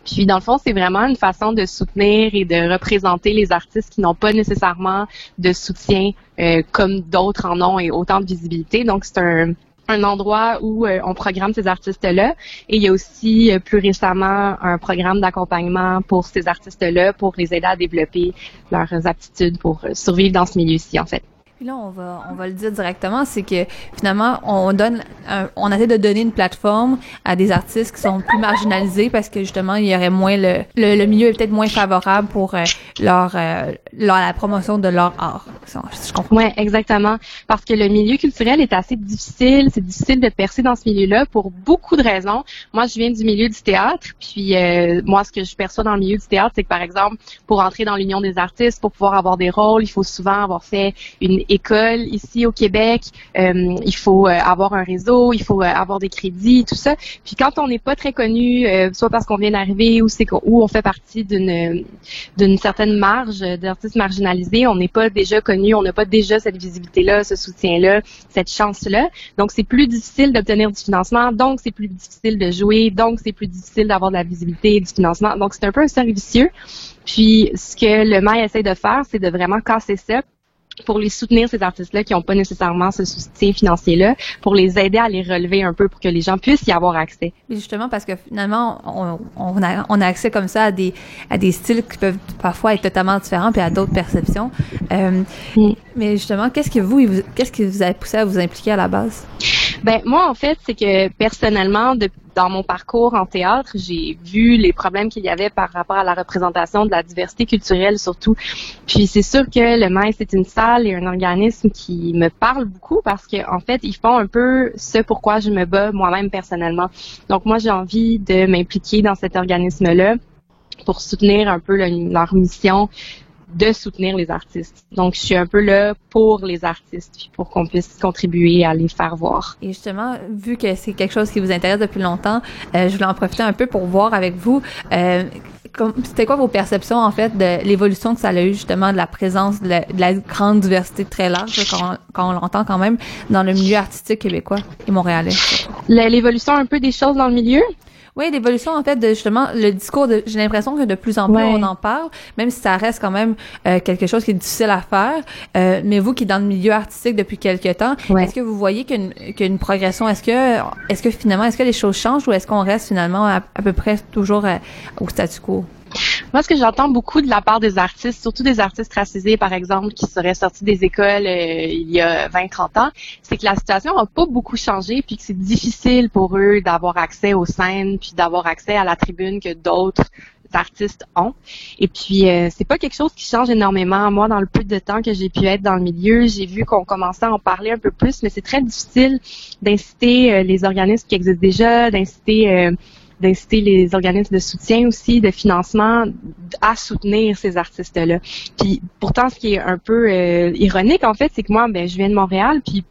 Puis dans le fond, c'est vraiment une façon de soutenir et de représenter les artistes qui n'ont pas nécessairement de soutien euh, comme d'autres en ont et autant de visibilité. Donc c'est un, un endroit où euh, on programme ces artistes-là. Et il y a aussi euh, plus récemment un programme d'accompagnement pour ces artistes-là pour les aider à développer leurs aptitudes pour survivre dans ce milieu-ci, en fait. Puis là, on va, on va le dire directement, c'est que finalement, on donne, on essaie de donner une plateforme à des artistes qui sont plus marginalisés parce que justement, il y aurait moins le, le, milieu est peut-être moins favorable pour euh, leur, euh, leur, la promotion de leur art. Je comprends. Exactement. Parce que le milieu culturel est assez difficile. C'est difficile de percer dans ce milieu-là pour beaucoup de raisons. Moi, je viens du milieu du théâtre, puis euh, moi, ce que je perçois dans le milieu du théâtre, c'est que par exemple, pour entrer dans l'union des artistes, pour pouvoir avoir des rôles, il faut souvent avoir fait une école ici au Québec. Euh, il faut euh, avoir un réseau, il faut euh, avoir des crédits, tout ça. Puis quand on n'est pas très connu, soit parce qu'on vient d'arriver ou c'est où on fait partie d'une d'une certaine marge d'artistes marginalisés, on n'est pas déjà connu, on n'a pas déjà cette visibilité-là, ce soutien-là, cette chance-là. Donc c'est plus difficile d'obtenir du financement, donc c'est plus difficile de jouer, donc c'est plus difficile d'avoir de la visibilité et du financement. Donc c'est un peu un cercle vicieux. Puis ce que le MAI essaie de faire, c'est de vraiment casser ça pour les soutenir, ces artistes-là qui n'ont pas nécessairement ce soutien financier-là, pour les aider à les relever un peu pour que les gens puissent y avoir accès. Mais justement, parce que finalement, on, on, a, on a accès comme ça à des, à des styles qui peuvent parfois être totalement différents, puis à d'autres perceptions. Euh, mm. Mais justement, qu'est-ce que vous, qu'est-ce qui vous a poussé à vous impliquer à la base? Ben moi, en fait, c'est que personnellement, dans mon parcours en théâtre, j'ai vu les problèmes qu'il y avait par rapport à la représentation de la diversité culturelle surtout. Puis c'est sûr que le MAI, c'est une salle et un organisme qui me parle beaucoup parce qu'en en fait, ils font un peu ce pourquoi je me bats moi-même personnellement. Donc moi, j'ai envie de m'impliquer dans cet organisme-là pour soutenir un peu leur mission de soutenir les artistes. Donc, je suis un peu là pour les artistes, pour qu'on puisse contribuer à les faire voir. Et justement, vu que c'est quelque chose qui vous intéresse depuis longtemps, euh, je voulais en profiter un peu pour voir avec vous. Euh, c'était quoi vos perceptions en fait de l'évolution que ça a eu justement de la présence de la, grande diversité très large quand, quand on l'entend quand même dans le milieu artistique québécois et montréalais? L'évolution un peu des choses dans le milieu? Oui, l'évolution en fait de justement le discours. De, j'ai l'impression que de plus en plus on en parle, même si ça reste quand même euh, quelque chose qui est difficile à faire. Euh, mais vous qui êtes dans le milieu artistique depuis quelques temps, est-ce que vous voyez qu'une, qu'une progression Est-ce que est-ce que finalement est-ce que les choses changent ou est-ce qu'on reste finalement à, peu près toujours euh, au statu quo? Moi, ce que j'entends beaucoup de la part des artistes, surtout des artistes racisés, par exemple, qui seraient sortis des écoles euh, il y a 20-30 ans, c'est que la situation n'a pas beaucoup changé, puis que c'est difficile pour eux d'avoir accès aux scènes, puis d'avoir accès à la tribune que d'autres artistes ont. Et puis euh, c'est pas quelque chose qui change énormément. Moi, dans le peu de temps que j'ai pu être dans le milieu, j'ai vu qu'on commençait à en parler un peu plus, mais c'est très difficile d'inciter euh, les organismes qui existent déjà, d'inciter d'inciter les organismes de soutien aussi, de financement, à soutenir ces artistes-là. Puis pourtant, ce qui est un peu euh, ironique, en fait, c'est que moi, ben, je viens de Montréal, puis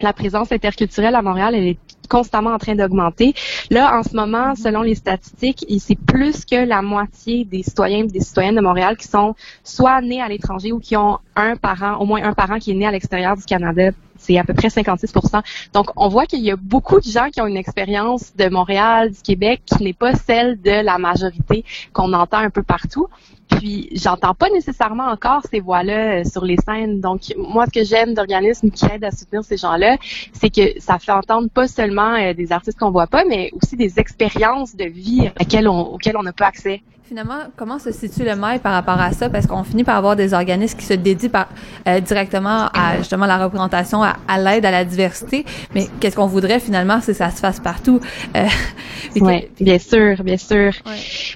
la présence interculturelle à Montréal, elle est constamment en train d'augmenter. Là, en ce moment, selon les statistiques, c'est plus que la moitié des citoyens et des citoyennes de Montréal qui sont soit nés à l'étranger ou qui ont un parent, au moins un parent qui est né à l'extérieur du Canada c'est à peu près 56% Donc, on voit qu'il y a beaucoup de gens qui ont une expérience de Montréal, du Québec, qui n'est pas celle de la majorité qu'on entend un peu partout. Puis, j'entends pas nécessairement encore ces voix-là euh, sur les scènes. Donc, moi, ce que j'aime d'organismes qui aident à soutenir ces gens-là, c'est que ça fait entendre pas seulement euh, des artistes qu'on voit pas, mais aussi des expériences de vie auxquelles on, auxquelles on n'a pas accès. Finalement, comment se situe le mail par rapport à ça? Parce qu'on finit par avoir des organismes qui se dédient par, euh, directement à justement la représentation, à, l'aide à la diversité. Mais qu'est-ce qu'on voudrait finalement, c'est que ça se fasse partout? Euh, oui, bien sûr, bien sûr.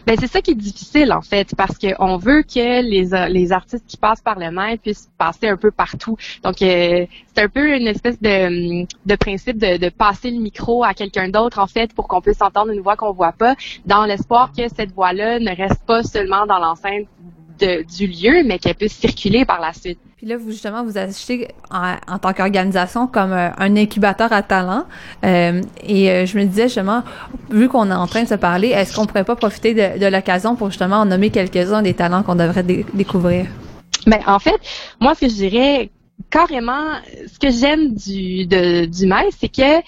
Ben, c'est ça qui est difficile en fait, parce qu'on veut que les, les artistes qui passent par le mail puissent passer un peu partout. Donc, euh, c'est un peu une espèce de, de principe de, de passer le micro à quelqu'un d'autre en fait pour qu'on puisse entendre une voix qu'on voit pas, dans l'espoir que cette voix-là ne reste pas seulement dans l'enceinte du lieu, mais qu'elle puisse circuler par la suite. Puis là, vous justement, vous achetez en, tant qu'organisation comme euh, un incubateur à talent. Euh, et euh, je me disais justement, vu qu'on est en train de se parler, est-ce qu'on pourrait pas profiter de, l'occasion pour justement nommer quelques-uns des talents qu'on devrait découvrir? Ben, en fait, moi, ce que je dirais carrément, ce que j'aime du, du maïs, c'est que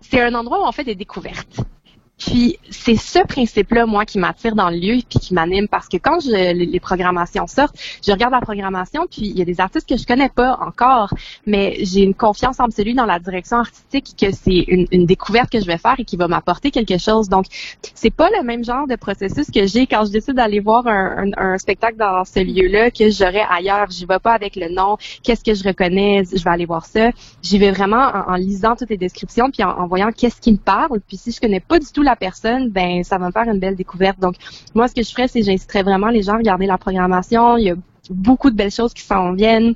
c'est un endroit où on fait des découvertes. Puis c'est ce principe-là, moi, qui m'attire dans le lieu puis qui m'anime parce que quand je, les, programmations sortent, je regarde la programmation puis il y a des artistes que je connais pas encore, mais j'ai une confiance absolue dans la direction artistique que c'est une, une, découverte que je vais faire et qui va m'apporter quelque chose. Donc c'est pas le même genre de processus que j'ai quand je décide d'aller voir un, un, spectacle dans ce lieu-là que j'aurais ailleurs. J'y vais pas avec le nom, qu'est-ce que je reconnais, je vais aller voir ça. J'y vais vraiment en, lisant toutes les descriptions puis en, en voyant qu'est-ce qui me parle. Puis si je connais pas du tout la personne, ben ça va me faire une belle découverte. Donc moi, ce que je ferais, c'est j'inciterais vraiment les gens à regarder la programmation. Il y a beaucoup de belles choses qui s'en viennent.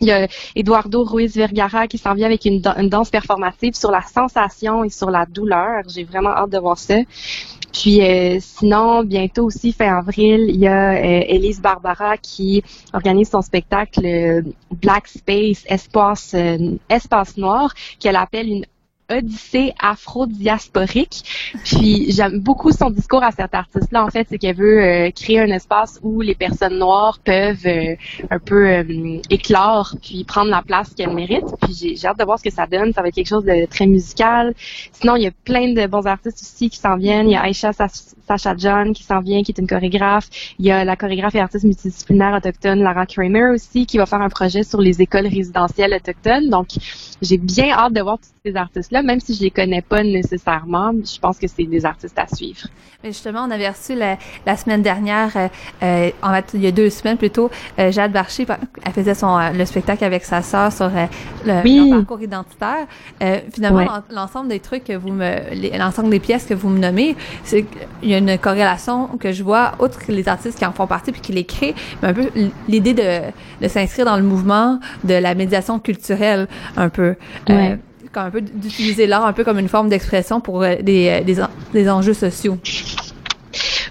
Il y a Eduardo Ruiz Vergara qui s'en vient avec une, danse performative sur la sensation et sur la douleur. J'ai vraiment hâte de voir ça. Puis euh, sinon, bientôt aussi, fin avril, il y a euh, Elise Barbara qui organise son spectacle euh, Black Space, espace, espace noir, qu'elle appelle une Odyssée afro-diasporique. Puis j'aime beaucoup son discours à cet artiste-là. En fait, c'est qu'elle veut euh, créer un espace où les personnes noires peuvent euh, un peu euh, éclore puis prendre la place qu'elles méritent. Puis j'ai hâte de voir ce que ça donne. Ça va être quelque chose de très musical. Sinon, il y a plein de bons artistes aussi qui s'en viennent. Il y a Aisha Sacha John qui s'en vient, qui est une chorégraphe. Il y a la chorégraphe et artiste multidisciplinaire autochtone Lara Kramer aussi qui va faire un projet sur les écoles résidentielles autochtones. Donc, j'ai bien hâte de voir tous ces artistes-là, même si je les connais pas nécessairement. Je pense que c'est des artistes à suivre. Mais justement, on avait reçu la, la semaine dernière, euh, euh en fait, il y a deux semaines plutôt, euh, Jade Barchi, elle faisait son euh, le spectacle avec sa sœur sur le parcours identitaire. finalement, l'ensemble des trucs que vous me, l'ensemble des pièces que vous me nommez, c'est il y a une corrélation que je vois, outre les artistes qui en font partie puis qui les créent, mais un peu l'idée de, de s'inscrire dans le mouvement de la médiation culturelle, un peu. Euh, un peu d'utiliser l'art un peu comme une forme d'expression pour euh, des, euh, des, des, enjeux sociaux.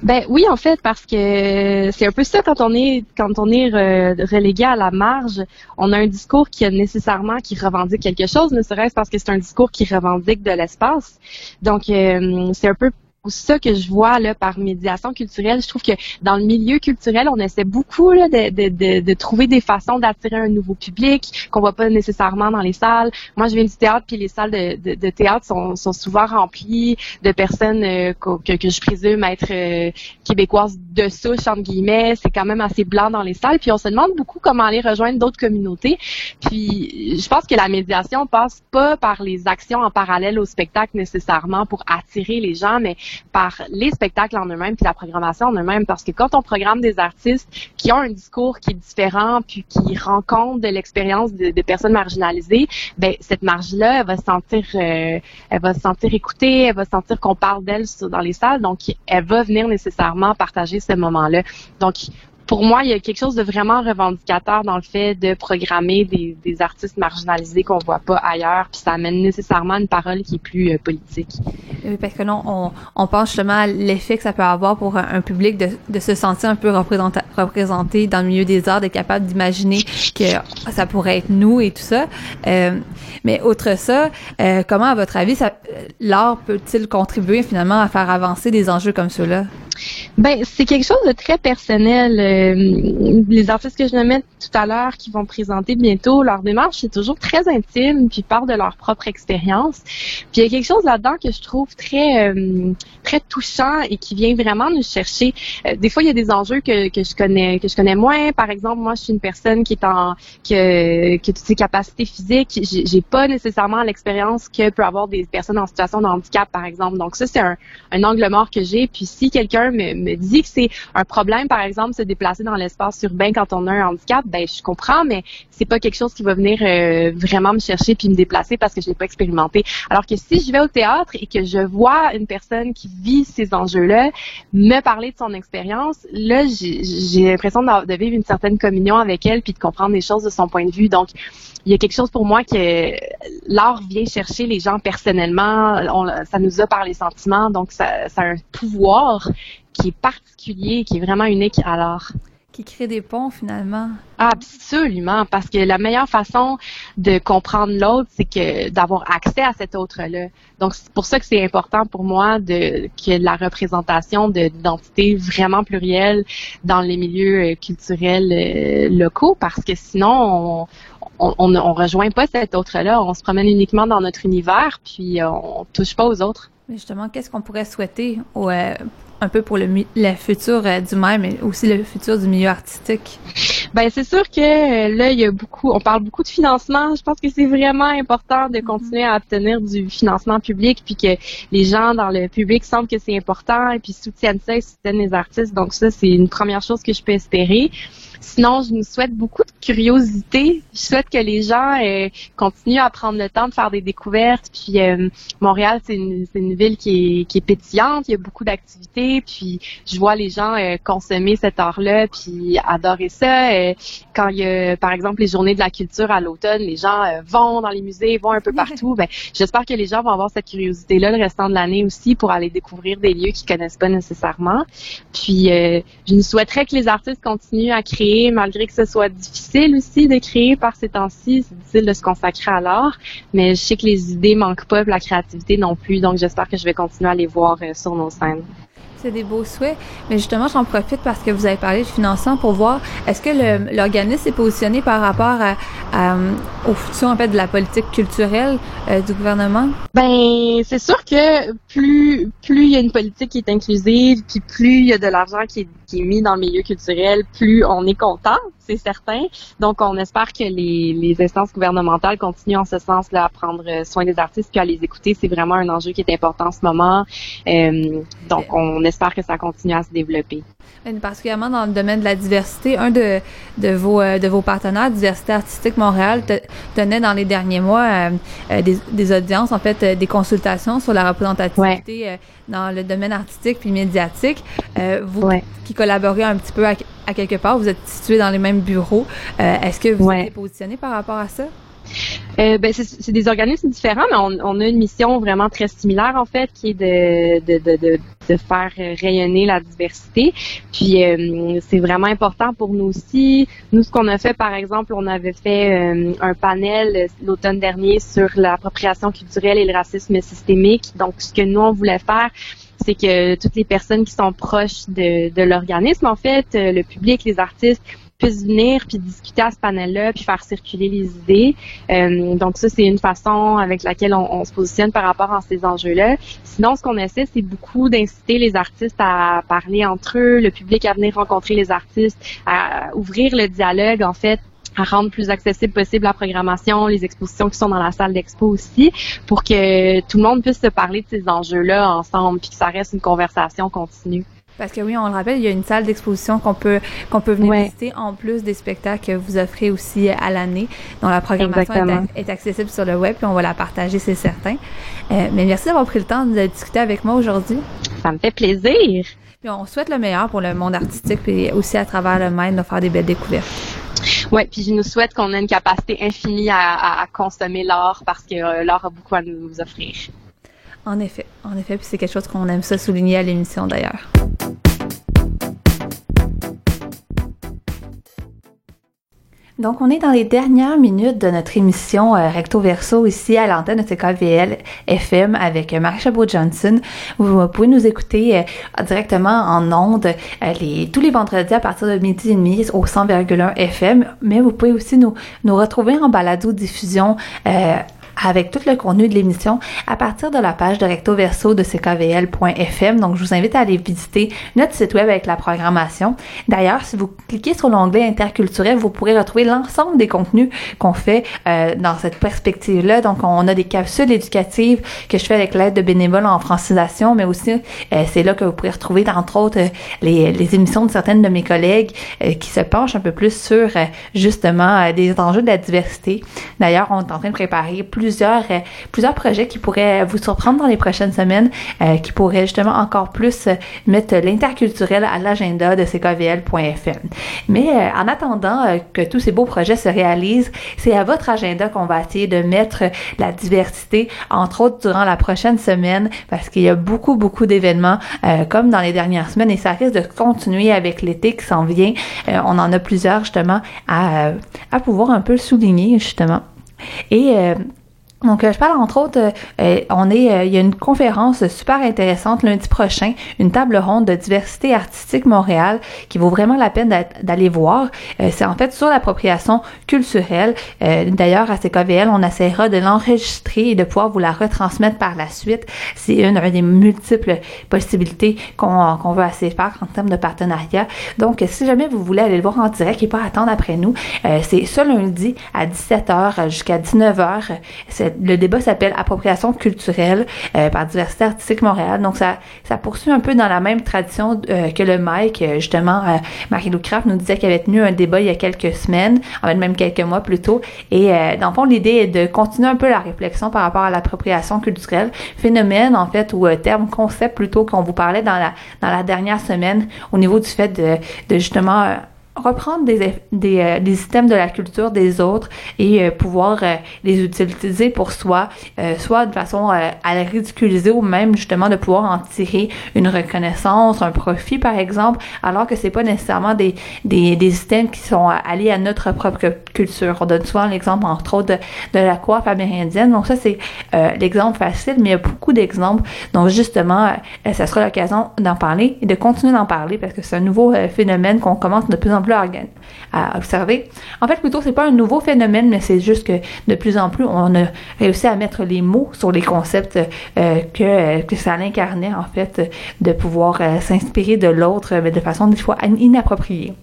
Ben oui, en fait, parce que c'est un peu ça quand on est quand on est relégué à la marge, on a un discours qui a nécessairement qui revendique quelque chose, ne serait-ce parce que c'est un discours qui revendique de l'espace. Donc c'est un peu ça que je vois là par médiation culturelle. Je trouve que dans le milieu culturel, on essaie beaucoup là, de, de, de, de trouver des façons d'attirer un nouveau public qu'on voit pas nécessairement dans les salles. Moi, je viens du théâtre, puis les salles de, théâtre sont, sont souvent remplies de personnes euh, que, que, je présume être euh, québécoises de souche entre guillemets. C'est quand même assez blanc dans les salles. Puis on se demande beaucoup comment aller rejoindre d'autres communautés. Puis je pense que la médiation passe pas par les actions en parallèle au spectacle nécessairement pour attirer les gens, mais par les spectacles en eux-mêmes puis la programmation en eux-mêmes parce que quand on programme des artistes qui ont un discours qui est différent puis qui rencontrent de l'expérience de, personnes marginalisées, ben cette marge-là, elle va se sentir, euh, elle va se sentir écoutée, elle va sentir qu'on parle d'elle dans les salles, donc elle va venir nécessairement partager ce moment-là. Pour moi, il y a quelque chose de vraiment revendicateur dans le fait de programmer des, artistes marginalisés qu'on voit pas ailleurs, puis ça amène nécessairement une parole qui est plus euh, politique. Oui, parce que là, on, on pense justement à l'effet que ça peut avoir pour un, public de, de, se sentir un peu représenté dans le milieu des arts, d'être capable d'imaginer que ça pourrait être nous et tout ça. Euh, mais outre ça, euh, comment, à votre avis, l'art peut-il contribuer finalement à faire avancer des enjeux comme ceux-là? Ben, c'est quelque chose de très personnel. Euh, les artistes que je nommais tout à l'heure qui vont présenter bientôt, leur démarche c'est toujours très intime, puis parlent de leur propre expérience. Puis il y a quelque chose là-dedans que je trouve très euh, très touchant et qui vient vraiment nous chercher. Euh, des fois, il y a des enjeux que, que je connais que je connais moins. Par exemple, moi, je suis une personne qui est en que que toutes ses capacités physiques, j'ai pas nécessairement l'expérience que peut avoir des personnes en situation de handicap, par exemple. Donc ça, c'est un, un angle mort que j'ai. Puis si quelqu'un me, me dit que c'est un problème, par exemple, se déplacer dans l'espace urbain quand on a un handicap, ben je comprends, mais c'est pas quelque chose qui va venir euh, vraiment me chercher puis me déplacer parce que je l'ai pas expérimenté. Alors que si je vais au théâtre et que je vois une personne qui vit ces enjeux-là me parler de son expérience, là j'ai l'impression de vivre une certaine communion avec elle puis de comprendre les choses de son point de vue. Donc il y a quelque chose pour moi que l'art vient chercher les gens personnellement. ça nous a par les sentiments, donc ça, a un pouvoir qui est particulier, qui est vraiment unique à l'art. Qui crée des ponts finalement. Absolument, parce que la meilleure façon de comprendre l'autre, c'est que d'avoir accès à cet autre-là. Donc c'est pour ça que c'est important pour moi de que la représentation d'identité vraiment plurielle dans les milieux euh, culturels euh, locaux, parce que sinon on, on, on, rejoint pas cet autre-là, on se promène uniquement dans notre univers, puis on touche pas aux autres. Mais justement, qu'est-ce qu'on pourrait souhaiter au, euh, un peu pour le, le futur euh, du même, mais aussi le futur du milieu artistique? Ben c'est sûr que euh, là il y a beaucoup, on parle beaucoup de financement. Je pense que c'est vraiment important de continuer à obtenir du financement public, puis que les gens dans le public sentent que c'est important et puis soutiennent ça, et soutiennent les artistes. Donc ça c'est une première chose que je peux espérer. Sinon, je nous souhaite beaucoup de curiosité. Je souhaite que les gens euh, continuent à prendre le temps de faire des découvertes. Puis euh, Montréal, c'est une, une, ville qui est, qui est pétillante. Il y a beaucoup d'activités. Puis je vois les gens euh, consommer cet art-là, puis adorer ça. quand il y a, par exemple, les journées de la culture à l'automne, les gens vont dans les musées, vont un peu partout. ben, j'espère que les gens vont avoir cette curiosité-là le restant de l'année aussi pour aller découvrir des lieux qu'ils connaissent pas nécessairement. Puis je nous souhaiterais que les artistes continuent à créer malgré que ce soit difficile aussi de créer par ces temps-ci. C'est difficile de se consacrer à l'art, mais je sais que les idées manquent pas, la créativité non plus. Donc, j'espère que je vais continuer à les voir euh, sur nos scènes. C'est des beaux souhaits. Mais justement, j'en profite parce que vous avez parlé de financement pour voir est-ce que l'organisme est positionné par rapport à, au futur en fait de la politique culturelle euh, du gouvernement? Ben, c'est sûr que plus plus il y a une politique qui est inclusive, puis plus il y a de l'argent qui est, qui est mis dans le milieu culturel, plus on est content c'est certain. Donc, on espère que les, les, instances gouvernementales continuent en ce sens-là à prendre soin des artistes puis à les écouter. C'est vraiment un enjeu qui est important en ce moment. Euh, donc, on espère que ça continue à se développer. Particulièrement dans le domaine de la diversité, un de, de, vos, euh, de vos partenaires, Diversité artistique Montréal, tenait dans les derniers mois euh, euh, des, des, audiences, en fait, des consultations sur la représentativité dans le domaine artistique puis médiatique. vous qui collaborez un petit peu à, à, quelque part, vous êtes situé dans les mêmes bureaux. Est-ce que vous êtes positionné par rapport à ça? Euh, ben, c'est des organismes différents, mais on, on, a une mission vraiment très similaire en fait, qui est de, de, de, de faire rayonner la diversité. Puis euh, c'est vraiment important pour nous aussi. Nous, ce qu'on a fait, par exemple, on avait fait euh, un panel l'automne dernier sur l'appropriation culturelle et le racisme systémique. Donc, ce que nous on voulait faire, c'est que toutes les personnes qui sont proches de, l'organisme, en fait, le public, les artistes, puissent venir puis discuter à ce panel-là puis faire circuler les idées. Euh, donc ça, c'est une façon avec laquelle on, se positionne par rapport à ces enjeux-là. Sinon, ce qu'on essaie, c'est beaucoup d'inciter les artistes à parler entre eux, le public à venir rencontrer les artistes, à ouvrir le dialogue, en fait, à rendre plus accessible possible la programmation, les expositions qui sont dans la salle d'expo aussi, pour que tout le monde puisse se parler de ces enjeux-là ensemble, puis que ça reste une conversation continue. Parce que oui, on le rappelle, il y a une salle d'exposition qu'on peut qu'on peut venir visiter en plus des spectacles que vous offrez aussi à l'année, dont la programmation est, accessible sur le web, puis on va la partager, c'est certain. Euh, mais merci d'avoir pris le temps de discuter avec moi aujourd'hui. Ça me fait plaisir. Puis on souhaite le meilleur pour le monde artistique, puis aussi à travers le Maine de faire des belles découvertes. Oui, puis je nous souhaite qu'on ait une capacité infinie à, consommer l'art parce que euh, l'art a beaucoup à nous offrir. En effet, en effet, puis c'est quelque chose qu'on aime ça souligner à l'émission d'ailleurs. Donc, on est dans les dernières minutes de notre émission euh, Recto Verso ici à l'antenne de CKVL FM avec Marie Chabot-Johnson. Vous, pouvez nous écouter euh, directement en ondes euh, tous les vendredis à partir de midi et demi au 100,1 FM, mais vous pouvez aussi nous, nous retrouver en balado-diffusion avec tout le contenu de l'émission à partir de la page de recto verso de ckvl.fm. Donc, je vous invite à aller visiter notre site web avec la programmation. D'ailleurs, si vous cliquez sur l'onglet interculturel, vous pourrez retrouver l'ensemble des contenus qu'on fait euh, dans cette perspective-là. Donc, on a des capsules éducatives que je fais avec l'aide de bénévoles en francisation, mais aussi, euh, c'est là que vous pourrez retrouver, entre autres, euh, les, les, émissions de certaines de mes collègues qui se penchent un peu plus sur, justement, des enjeux de la diversité. D'ailleurs, on est en train de préparer plus plusieurs, euh, plusieurs projets qui pourraient vous surprendre dans les prochaines semaines, euh, qui pourraient justement encore plus euh, mettre l'interculturel à l'agenda de ckvl.fm. Mais en attendant que tous ces beaux projets se réalisent, c'est à votre agenda qu'on va essayer de mettre la diversité, entre autres durant la prochaine semaine, parce qu'il y a beaucoup, beaucoup d'événements comme dans les dernières semaines et ça risque de continuer avec l'été qui s'en vient. on en a plusieurs justement à, à pouvoir un peu souligner justement. Et donc, euh, je parle entre autres, euh, euh, on est, il y a une conférence super intéressante lundi prochain, une table ronde de diversité artistique Montréal qui vaut vraiment la peine d'aller voir. c'est en fait sur l'appropriation culturelle. D'ailleurs, à CKVL, on essaiera de l'enregistrer et de pouvoir vous la retransmettre par la suite. C'est une, des multiples possibilités qu'on qu'on veut assez faire en termes de partenariat. Donc, si jamais vous voulez aller le voir en direct et pas attendre après nous, c'est ce lundi à 17h jusqu'à 19h. C'est le débat s'appelle Appropriation culturelle euh, par Diversité artistique Montréal. Donc, ça, ça poursuit un peu dans la même tradition euh, que le Mike. Euh, justement, Marie-Lou Craft nous disait qu'elle avait tenu un débat il y a quelques semaines, en fait même quelques mois plus tôt. Et dans le fond, l'idée est de continuer un peu la réflexion par rapport à l'appropriation culturelle, phénomène en fait ou terme, concept plutôt qu'on vous parlait dans la dans la dernière semaine au niveau du fait de, de justement reprendre des, des, euh, des, systèmes de la culture des autres et euh, pouvoir euh, les utiliser pour soi, soit de façon à les ridiculiser ou même justement de pouvoir en tirer une reconnaissance, un profit par exemple, alors que c'est pas nécessairement des, des, des, systèmes qui sont alliés à notre propre culture. On donne souvent l'exemple entre autres de, de, la coiffe amérindienne. Donc ça c'est l'exemple facile, mais il y a beaucoup d'exemples. Donc justement, ça sera l'occasion d'en parler et de continuer d'en parler parce que c'est un nouveau phénomène qu'on commence de plus en En fait, plutôt, c'est pas un nouveau phénomène, mais c'est juste que de plus en plus, on a réussi à mettre les mots sur les concepts euh, que, ça l'incarnait, en fait, de pouvoir euh, s'inspirer de l'autre, mais de façon des fois inappropriée.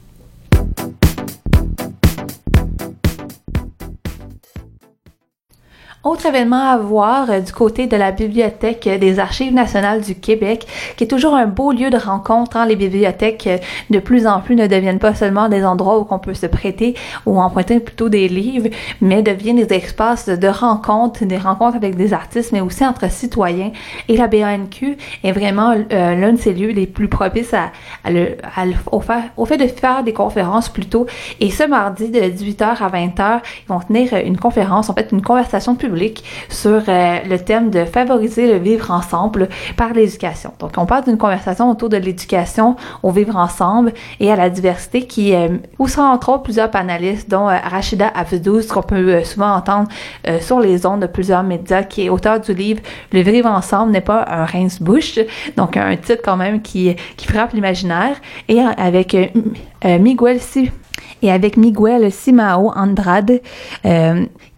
Autre événement à voir euh, du côté de la Bibliothèque des Archives nationales du Québec, qui est toujours un beau lieu de rencontre. Hein. Les bibliothèques euh, de plus en plus ne deviennent pas seulement des endroits où on peut se prêter ou emprunter plutôt des livres, mais deviennent des espaces de rencontres, des rencontres avec des artistes, mais aussi entre citoyens. Et la BANQ est vraiment euh, l'un de ces lieux les plus propices à, au, fait, au fait de faire des conférences plutôt. Et ce mardi de 18h à 20h, ils vont tenir une conférence, en fait une conversation sur euh, le thème de favoriser le vivre ensemble par l'éducation. Donc, on parle d'une conversation autour de l'éducation au vivre ensemble et à la diversité qui euh, où sont entre autres plusieurs panélistes, dont euh, Rachida Afdouz, qu'on peut souvent entendre sur les ondes de plusieurs médias, qui est auteur du livre Le vivre ensemble n'est pas un rince-bouche, donc un titre quand même qui, frappe l'imaginaire, et avec Miguel et avec Miguel Simao Andrade,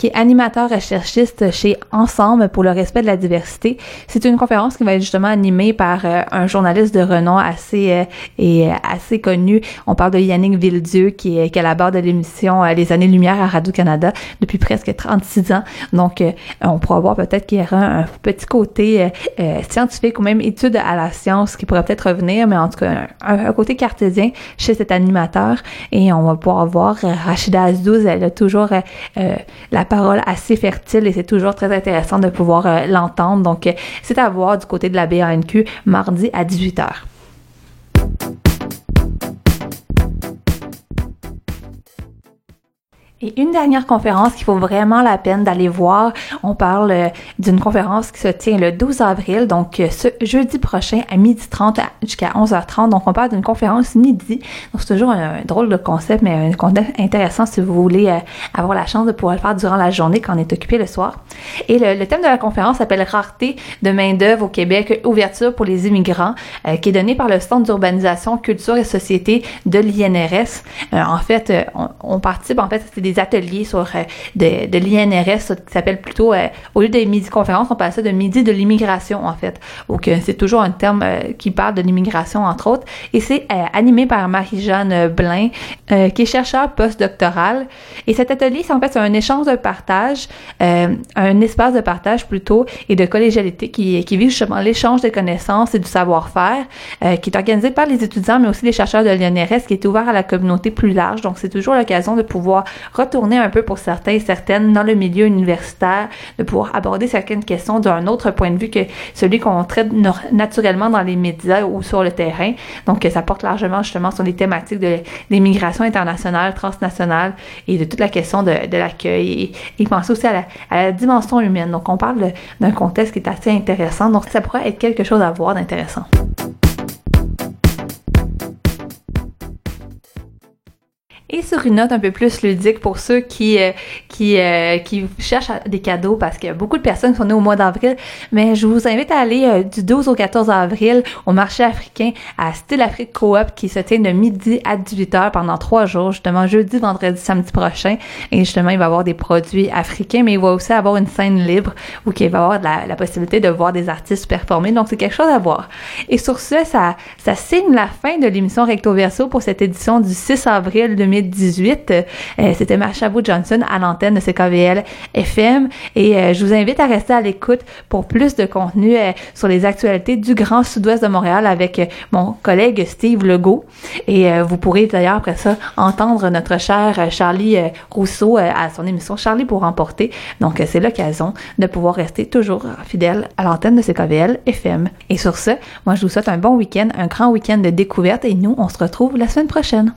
qui est animateur recherchiste chez Ensemble pour le respect de la diversité. C'est une conférence qui va être justement animée par euh, un journaliste de renom assez euh, et assez connu. On parle de Yannick Villedieu qui est, qui est à la barre de l'émission Les années lumière à Radio-Canada depuis presque 36 ans. Donc, on pourra voir peut-être qu'il y aura un petit côté scientifique ou même étude à la science qui pourrait peut-être revenir, mais en tout cas, un, un côté cartésien chez cet animateur. Et on va pouvoir voir. Euh, Rachida Azdouz, elle a toujours euh, euh, la parole assez fertile et c'est toujours très intéressant de pouvoir l'entendre. Donc, c'est à voir du côté de la BANQ mardi à 18h. Et une dernière conférence qu'il vaut vraiment la peine d'aller voir, on parle euh, d'une conférence qui se tient le 12 avril, donc euh, ce jeudi prochain à 12h30 jusqu'à 11h30. Donc on parle d'une conférence midi. Donc c'est toujours un, drôle de concept, mais un concept intéressant si vous voulez euh, avoir la chance de pouvoir le faire durant la journée quand on est occupé le soir. Et le, thème de la conférence s'appelle Rareté de main-d'œuvre au Québec, ouverture pour les immigrants, qui est donné par le Centre d'urbanisation, culture et société de l'INRS. en fait, on, on participe, en fait, c'était des ateliers sur euh, de, l'INRS qui s'appelle plutôt, euh, au lieu des midi-conférences, on parle ça de midi de l'immigration, en fait. Donc, c'est toujours un terme euh, qui parle de l'immigration, entre autres. Et c'est animé par Marie-Jeanne Blin, qui est chercheur postdoctoral. Et cet atelier, c'est en fait un échange de partage, un espace de partage plutôt, et de collégialité qui, qui vise justement l'échange de connaissances et du savoir-faire, qui est organisé par les étudiants, mais aussi les chercheurs de l'INRS, qui est ouvert à la communauté plus large. Donc, c'est toujours l'occasion de pouvoir retourner un peu pour certains et certaines dans le milieu universitaire, de pouvoir aborder certaines questions d'un autre point de vue que celui qu'on traite naturellement dans les médias ou sur le terrain. Donc, ça porte largement justement sur les thématiques de l'immigration internationale, transnationale et de toute la question de, l'accueil et, penser aussi à la, dimension humaine. Donc, on parle d'un contexte qui est assez intéressant. Donc, ça pourrait être quelque chose à voir d'intéressant. Et sur une note un peu plus ludique pour ceux qui euh, qui euh, qui cherchent des cadeaux parce a beaucoup de personnes sont nées au mois d'avril, mais je vous invite à aller euh, du 12 au 14 avril au marché africain à Style Afrique Coop qui se tient de midi à 18h pendant trois jours, justement jeudi, vendredi, samedi prochain. Et justement, il va y avoir des produits africains, mais il va aussi avoir une scène libre où il va y avoir la, la possibilité de voir des artistes performer. Donc c'est quelque chose à voir. Et sur ce, ça ça signe la fin de l'émission Recto Verso pour cette édition du 6 avril 2020 2018. Euh, c'était Marsha Johnson à l'antenne de CKVL FM et euh, je vous invite à rester à l'écoute pour plus de contenu euh, sur les actualités du Grand Sud-Ouest de Montréal avec mon collègue Steve Legault. Et vous pourrez d'ailleurs après ça entendre notre cher Charlie Rousseau à son émission Charlie pour remporter. Donc c'est l'occasion de pouvoir rester toujours fidèle à l'antenne de CKVL FM. Et sur ce, moi je vous souhaite un bon week-end, un grand week-end de découverte et nous on se retrouve la semaine prochaine.